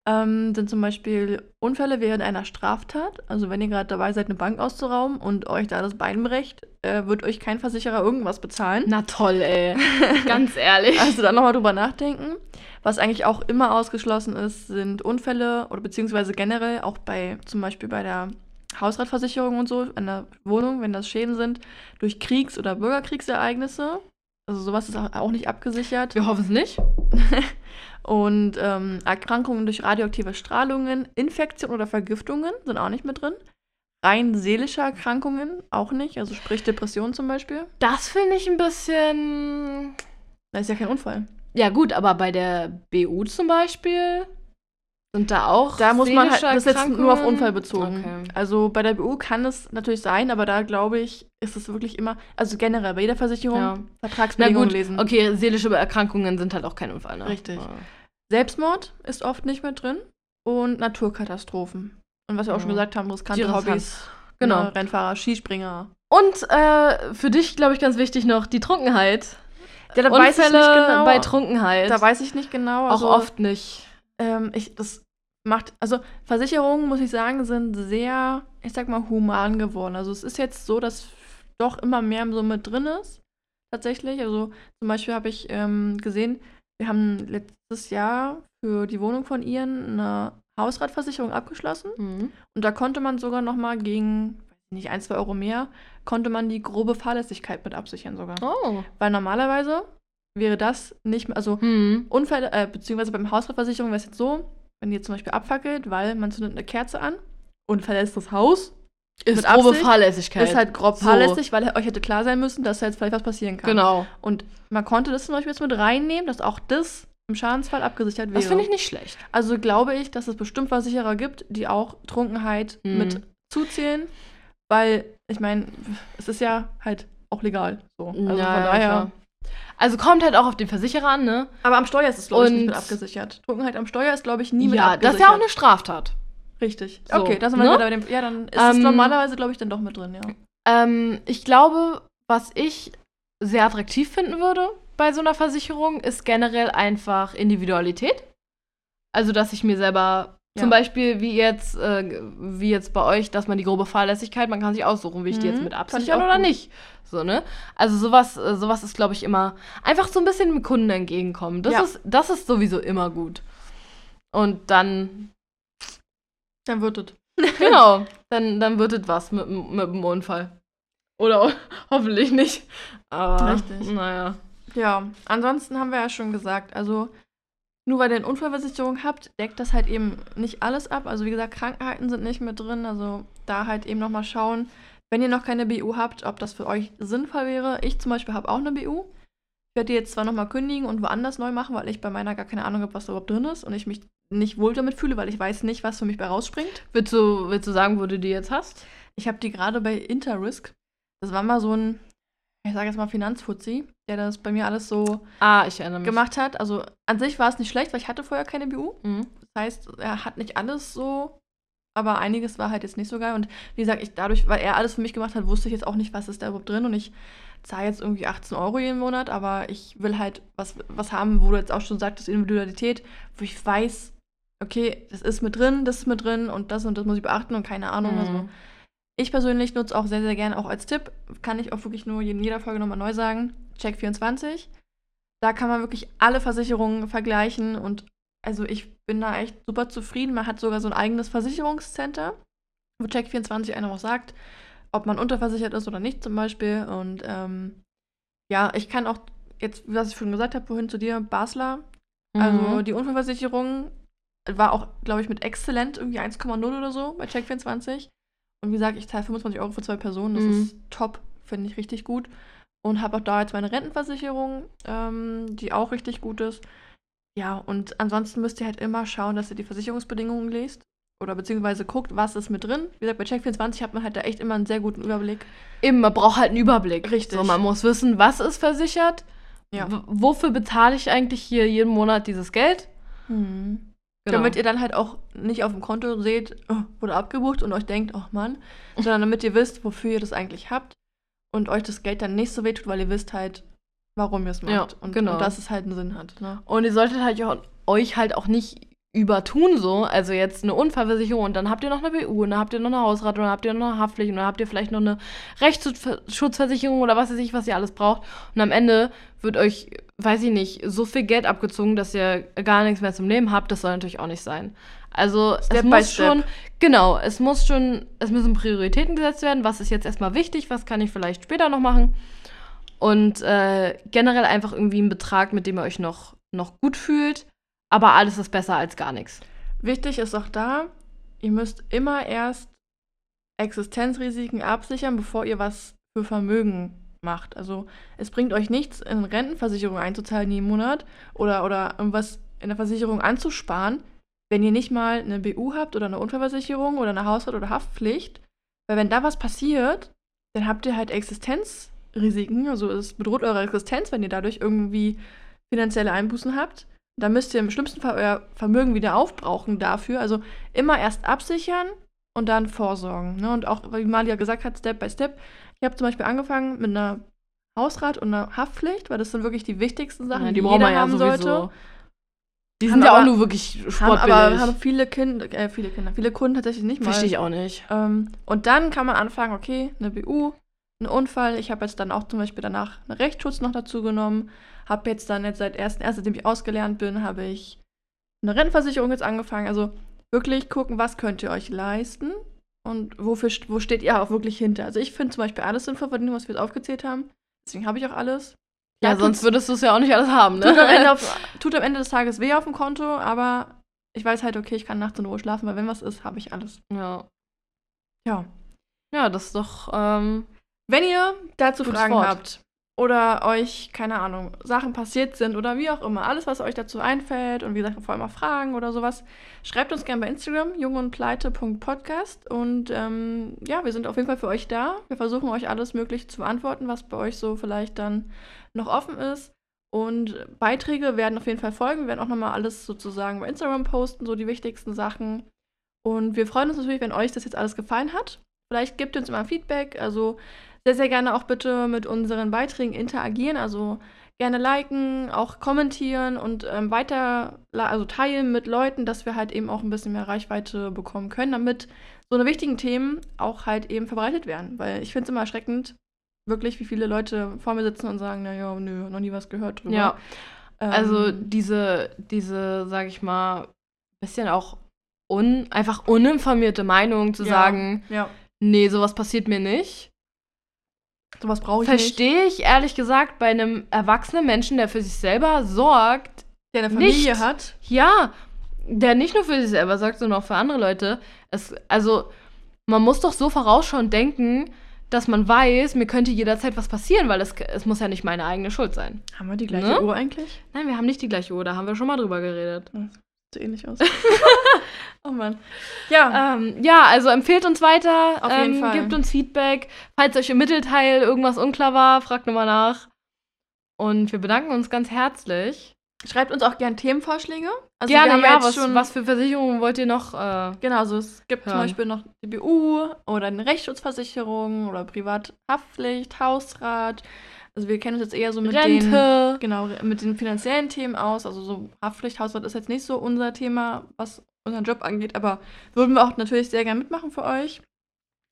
ähm, sind zum Beispiel Unfälle während einer Straftat. Also wenn ihr gerade dabei seid, eine Bank auszurauben und euch da das Bein brecht, äh, wird euch kein Versicherer irgendwas bezahlen. Na toll, ey. <laughs> Ganz ehrlich. Also dann nochmal drüber nachdenken. Was eigentlich auch immer ausgeschlossen ist, sind Unfälle oder beziehungsweise generell auch bei zum Beispiel bei der Hausratversicherung und so, an der Wohnung, wenn das Schäden sind, durch Kriegs- oder Bürgerkriegsereignisse. Also sowas ist auch nicht abgesichert. Wir hoffen es nicht. <laughs> Und ähm, Erkrankungen durch radioaktive Strahlungen, Infektionen oder Vergiftungen sind auch nicht mit drin. Rein seelische Erkrankungen auch nicht, also sprich Depression zum Beispiel. Das finde ich ein bisschen. Da ist ja kein Unfall. Ja, gut, aber bei der BU zum Beispiel sind da auch. Da muss man halt, das ist jetzt nur auf? Unfall bezogen. Okay. Also bei der BU kann es natürlich sein, aber da glaube ich, ist es wirklich immer, also generell bei jeder Versicherung, Ja. Na Vertragsbedingungen gut, lesen. okay, seelische Erkrankungen sind halt auch kein Unfall, ne? Richtig. Ja. Selbstmord ist oft nicht mit drin und Naturkatastrophen. Und was wir auch schon gesagt haben, riskante Die. Hobbys. Genau. Ne, Rennfahrer, Skispringer. Und äh, für dich, glaube ich, ganz wichtig noch die Trunkenheit. Ja, da Unfälle weiß ich nicht genau. bei Trunkenheit. Da weiß ich nicht genau. auch Also, oft nicht. Ähm, ich, das macht, also Versicherungen, muss ich sagen, sind sehr, ich sag mal, human geworden. Also es ist jetzt so, dass doch immer mehr so mit drin ist, tatsächlich. Also zum Beispiel habe ich ähm, gesehen, wir haben letztes Jahr für die Wohnung von ihren eine Hausratversicherung abgeschlossen. Mhm. Und da konnte man sogar noch mal gegen nicht ein, zwei Euro mehr, konnte man die grobe Fahrlässigkeit mit absichern sogar. Oh. Weil normalerweise wäre das nicht mehr, also Hm. Unfälle, äh, beziehungsweise beim Hausratversicherung wäre es jetzt so, wenn ihr zum Beispiel abfackelt, weil man zündet eine Kerze an und verlässt das Haus, Ist grobe Absicht Fahrlässigkeit. ist halt grob So. fahrlässig, weil euch hätte klar sein müssen, dass da jetzt vielleicht was passieren kann. Genau. Und man konnte das zum Beispiel jetzt mit reinnehmen, dass auch das im Schadensfall abgesichert wäre. Das finde ich nicht schlecht. Also glaube ich, dass es bestimmt Versicherer gibt, die auch Trunkenheit Mhm. mit zuzählen, weil ich meine, es ist ja halt auch legal. So. Also Ja, von ja, daher. klar. Also kommt halt auch auf den Versicherer an, ne? Aber am Steuer ist es, glaube ich, nicht mit abgesichert. Trunkenheit am Steuer ist, glaube ich, nie mit ja, abgesichert. das ist ja auch eine Straftat. Richtig. So, okay, da sind wir ne? bei dem. Ja, dann ist es Ähm, normalerweise, glaube ich, dann doch mit drin, ja. Ähm, ich glaube, was ich sehr attraktiv finden würde bei so einer Versicherung, ist generell einfach Individualität. Also, dass ich mir selber Ja. zum Beispiel wie jetzt, äh, wie jetzt bei euch, dass man die grobe Fahrlässigkeit, man kann sich aussuchen, will ich die Mhm, jetzt mit fand ich absichern oder gut. nicht. So, ne? Also sowas, äh, sowas ist, glaube ich, immer einfach so ein bisschen dem Kunden entgegenkommen. Das, Ja. ist, das ist sowieso immer gut. Und dann, Dann wird es. <laughs> genau, dann, dann wird es was mit, mit dem Unfall. Oder <laughs> hoffentlich nicht. Aber, Richtig. naja. Ja, ansonsten haben wir ja schon gesagt, also nur weil ihr eine Unfallversicherung habt, deckt das halt eben nicht alles ab. Also wie gesagt, Krankheiten sind nicht mit drin. Also da halt eben nochmal schauen, wenn ihr noch keine BU habt, ob das für euch sinnvoll wäre. Ich zum Beispiel habe auch eine BU. Ich werde die jetzt zwar nochmal kündigen und woanders neu machen, weil ich bei meiner gar keine Ahnung habe, was da überhaupt drin ist und ich mich nicht wohl damit fühle, weil ich weiß nicht, was für mich bei rausspringt. Willst du, willst du sagen, wo du die jetzt hast? Ich habe die gerade bei Interrisk. Das war mal so ein, ich sage jetzt mal Finanzfuzzi, der das bei mir alles so Ah, ich erinnere mich. gemacht hat. Also an sich war es nicht schlecht, weil ich hatte vorher keine BU. Mhm. Das heißt, er hat nicht alles so, aber einiges war halt jetzt nicht so geil. Und wie gesagt, ich dadurch, weil er alles für mich gemacht hat, wusste ich jetzt auch nicht, was ist da überhaupt drin. Und ich zahle jetzt irgendwie 18 Euro jeden Monat, aber ich will halt was, was haben, wo du jetzt auch schon sagtest, Individualität, wo ich weiß, okay, das ist mit drin, das ist mit drin und das und das muss ich beachten und keine Ahnung. Mhm. Also ich persönlich nutze auch sehr, sehr gerne auch als Tipp, kann ich auch wirklich nur in jeder Folge nochmal neu sagen, Check24. Da kann man wirklich alle Versicherungen vergleichen und also ich bin da echt super zufrieden. Man hat sogar so ein eigenes Versicherungscenter, wo Check24 einem auch sagt, ob man unterversichert ist oder nicht zum Beispiel. Und ähm, ja, ich kann auch jetzt, was ich schon gesagt habe vorhin zu dir, Basler, also Mhm. die Unfallversicherung war auch, glaube ich, mit exzellent irgendwie 1,0 oder so bei Check24. Und wie gesagt, ich zahle 25 Euro für zwei Personen. Das Mhm. ist top, finde ich richtig gut. Und habe auch da jetzt meine Rentenversicherung, ähm, die auch richtig gut ist. Ja, und ansonsten müsst ihr halt immer schauen, dass ihr die Versicherungsbedingungen lest. Oder beziehungsweise guckt, was ist mit drin. Wie gesagt, bei Check24 hat man halt da echt immer einen sehr guten Überblick. Eben, man braucht halt einen Überblick. Richtig. So, man muss wissen, was ist versichert. Ja. Wofür bezahle ich eigentlich hier jeden Monat dieses Geld? Genau. Damit ihr dann halt auch nicht auf dem Konto seht, oh, wurde abgebucht und euch denkt, oh Mann, <laughs> sondern damit ihr wisst, wofür ihr das eigentlich habt und euch das Geld dann nicht so wehtut, weil ihr wisst halt, warum ihr es macht Ja, und, genau. und dass es halt einen Sinn hat. Ne? Und ihr solltet halt auch, euch halt auch nicht übertun so. Also jetzt eine Unfallversicherung und dann habt ihr noch eine BU und dann habt ihr noch eine Hausrat und dann habt ihr noch eine Haftpflicht und dann habt ihr vielleicht noch eine Rechtsschutzversicherung oder was weiß ich, was ihr alles braucht. Und am Ende wird euch, weiß ich nicht, so viel Geld abgezogen, dass ihr gar nichts mehr zum Leben habt. Das soll natürlich auch nicht sein. Also Step es muss schon, genau, es muss schon, es müssen Prioritäten gesetzt werden. Was ist jetzt erstmal wichtig? Was kann ich vielleicht später noch machen? Und äh, generell einfach irgendwie einen Betrag, mit dem ihr euch noch, noch gut fühlt. Aber alles ist besser als gar nichts. Wichtig ist auch da, ihr müsst immer erst Existenzrisiken absichern, bevor ihr was für Vermögen macht. Also es bringt euch nichts, in Rentenversicherung einzuzahlen jeden Monat oder, oder irgendwas in der Versicherung anzusparen, wenn ihr nicht mal eine BU habt oder eine Unfallversicherung oder eine Hausrat- oder Haftpflicht. Weil wenn da was passiert, dann habt ihr halt Existenzrisiken. Also es bedroht eure Existenz, wenn ihr dadurch irgendwie finanzielle Einbußen habt. Da müsst ihr im schlimmsten Fall euer Vermögen wieder aufbrauchen dafür. Also immer erst absichern und dann vorsorgen. Ne? Und auch, wie Malia gesagt hat, Step by Step. Ich habe zum Beispiel angefangen mit einer Hausrat und einer Haftpflicht, weil das sind wirklich die wichtigsten Sachen, Ja, die, braucht jeder haben sollte. Die Haben sind ja auch nur wirklich Haben sportbillig. aber haben viele Kinder, äh, viele Kinder, viele Kunden tatsächlich nicht mal. Verstehe ich auch nicht. Ähm, und dann kann man anfangen, okay, eine BU, ein Unfall. Ich habe jetzt dann auch zum Beispiel danach einen Rechtsschutz noch dazu genommen. Habe jetzt dann jetzt seit 1.1., seitdem ich ausgelernt bin, habe ich eine Rentenversicherung jetzt angefangen. Also wirklich gucken, was könnt ihr euch leisten und wofür, wo steht ihr auch wirklich hinter. Also ich finde zum Beispiel alles sinnvoll von dem, was wir jetzt aufgezählt haben. Deswegen habe ich auch alles. Ja, sonst würdest du es ja auch nicht alles haben, ne? Tut am, Ende auf, <laughs> tut am Ende des Tages weh auf dem Konto, aber ich weiß halt, okay, ich kann nachts in Ruhe schlafen, weil wenn was ist, habe ich alles. Ja. Ja. Ja, das ist doch. Ähm, wenn ihr dazu Fragen Wort. habt oder euch, keine Ahnung, Sachen passiert sind oder wie auch immer, alles, was euch dazu einfällt und wie gesagt, vor allem auch Fragen oder sowas, schreibt uns gerne bei Instagram, jungundpleite.podcast und ähm, ja, wir sind auf jeden Fall für euch da. Wir versuchen euch alles Mögliche zu beantworten, was bei euch so vielleicht dann noch offen ist. Und Beiträge werden auf jeden Fall folgen. Wir werden auch nochmal alles sozusagen bei Instagram posten, so die wichtigsten Sachen. Und wir freuen uns natürlich, wenn euch das jetzt alles gefallen hat. Vielleicht gebt uns immer Feedback. Also sehr, sehr gerne auch bitte mit unseren Beiträgen interagieren. Also gerne liken, auch kommentieren und ähm, weiter, also teilen mit Leuten, dass wir halt eben auch ein bisschen mehr Reichweite bekommen können, damit so eine wichtigen Themen auch halt eben verbreitet werden. Weil ich finde es immer erschreckend, wirklich, wie viele Leute vor mir sitzen und sagen, naja, nö, noch nie was gehört drüber. ja. Ähm, Also diese, diese, sag ich mal, bisschen auch un, einfach uninformierte Meinung zu ja, sagen, Ja, nee, sowas passiert mir nicht. Sowas brauche ich nicht. Verstehe ich ehrlich gesagt bei einem erwachsenen Menschen, der für sich selber sorgt, Der eine Familie nicht. hat. ja, der nicht nur für sich selber sorgt, sondern auch für andere Leute. Es, also, man muss doch so vorausschauend denken, dass man weiß, mir könnte jederzeit was passieren, weil es, es muss ja nicht meine eigene Schuld sein. Haben wir die gleiche Ne? Uhr eigentlich? Nein, wir haben nicht die gleiche Uhr, da haben wir schon mal drüber geredet. Sieht ähnlich aus. <laughs> oh Mann. Ja, Ähm, ja, also empfehlt uns weiter, Auf jeden ähm, Fall. gebt uns Feedback. Falls euch im Mittelteil irgendwas unklar war, fragt nochmal nach. Und wir bedanken uns ganz herzlich. schreibt uns auch gerne Themenvorschläge. Also wir Gerne, haben ja, jetzt was, schon, was für Versicherungen wollt ihr noch? Äh, Genau, also es gibt zum hören. Beispiel noch die BU oder eine Rechtsschutzversicherung oder Privathaftpflicht, Hausrat. Also wir kennen uns jetzt eher so mit den Rente. genau mit den finanziellen Themen aus. Also so Haftpflicht, Hausrat ist jetzt nicht so unser Thema, was unseren Job angeht, aber würden wir auch natürlich sehr gerne mitmachen für euch.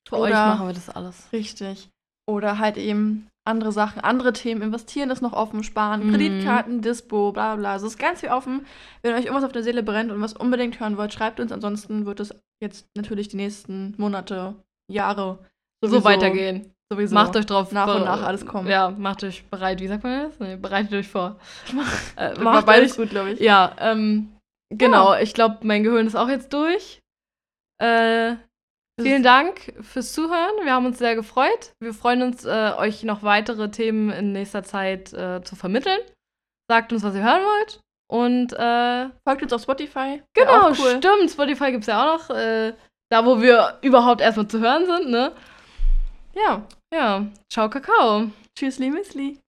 Für euch Oder- machen wir das alles. Richtig. Oder halt eben andere Sachen, andere Themen. Investieren ist noch offen, sparen, Mhm. Kreditkarten, Dispo, bla bla. Also es ist ganz viel offen. Wenn euch irgendwas auf der Seele brennt und was unbedingt hören wollt, schreibt uns. Ansonsten wird es jetzt natürlich die nächsten Monate, Jahre So weitergehen. Sowieso. Macht euch drauf. nach und nach alles kommen. Ja, macht euch bereit. Wie sagt man das? Nee, bereitet euch vor. <laughs> äh, macht beides euch, gut, glaube ich. Ja, ähm, genau. Ich glaube, mein Gehirn ist auch jetzt durch. Äh, vielen Dank fürs Zuhören. Wir haben uns sehr gefreut. Wir freuen uns, äh, euch noch weitere Themen in nächster Zeit äh, zu vermitteln. Sagt uns, was ihr hören wollt. Und äh, Folgt uns auf Spotify. Genau, cool. stimmt. Spotify gibt es ja auch noch. Äh, da, wo wir überhaupt erstmal zu hören sind, ne? Ja. Ja, ciao, Kakao. Tschüss, Müsli.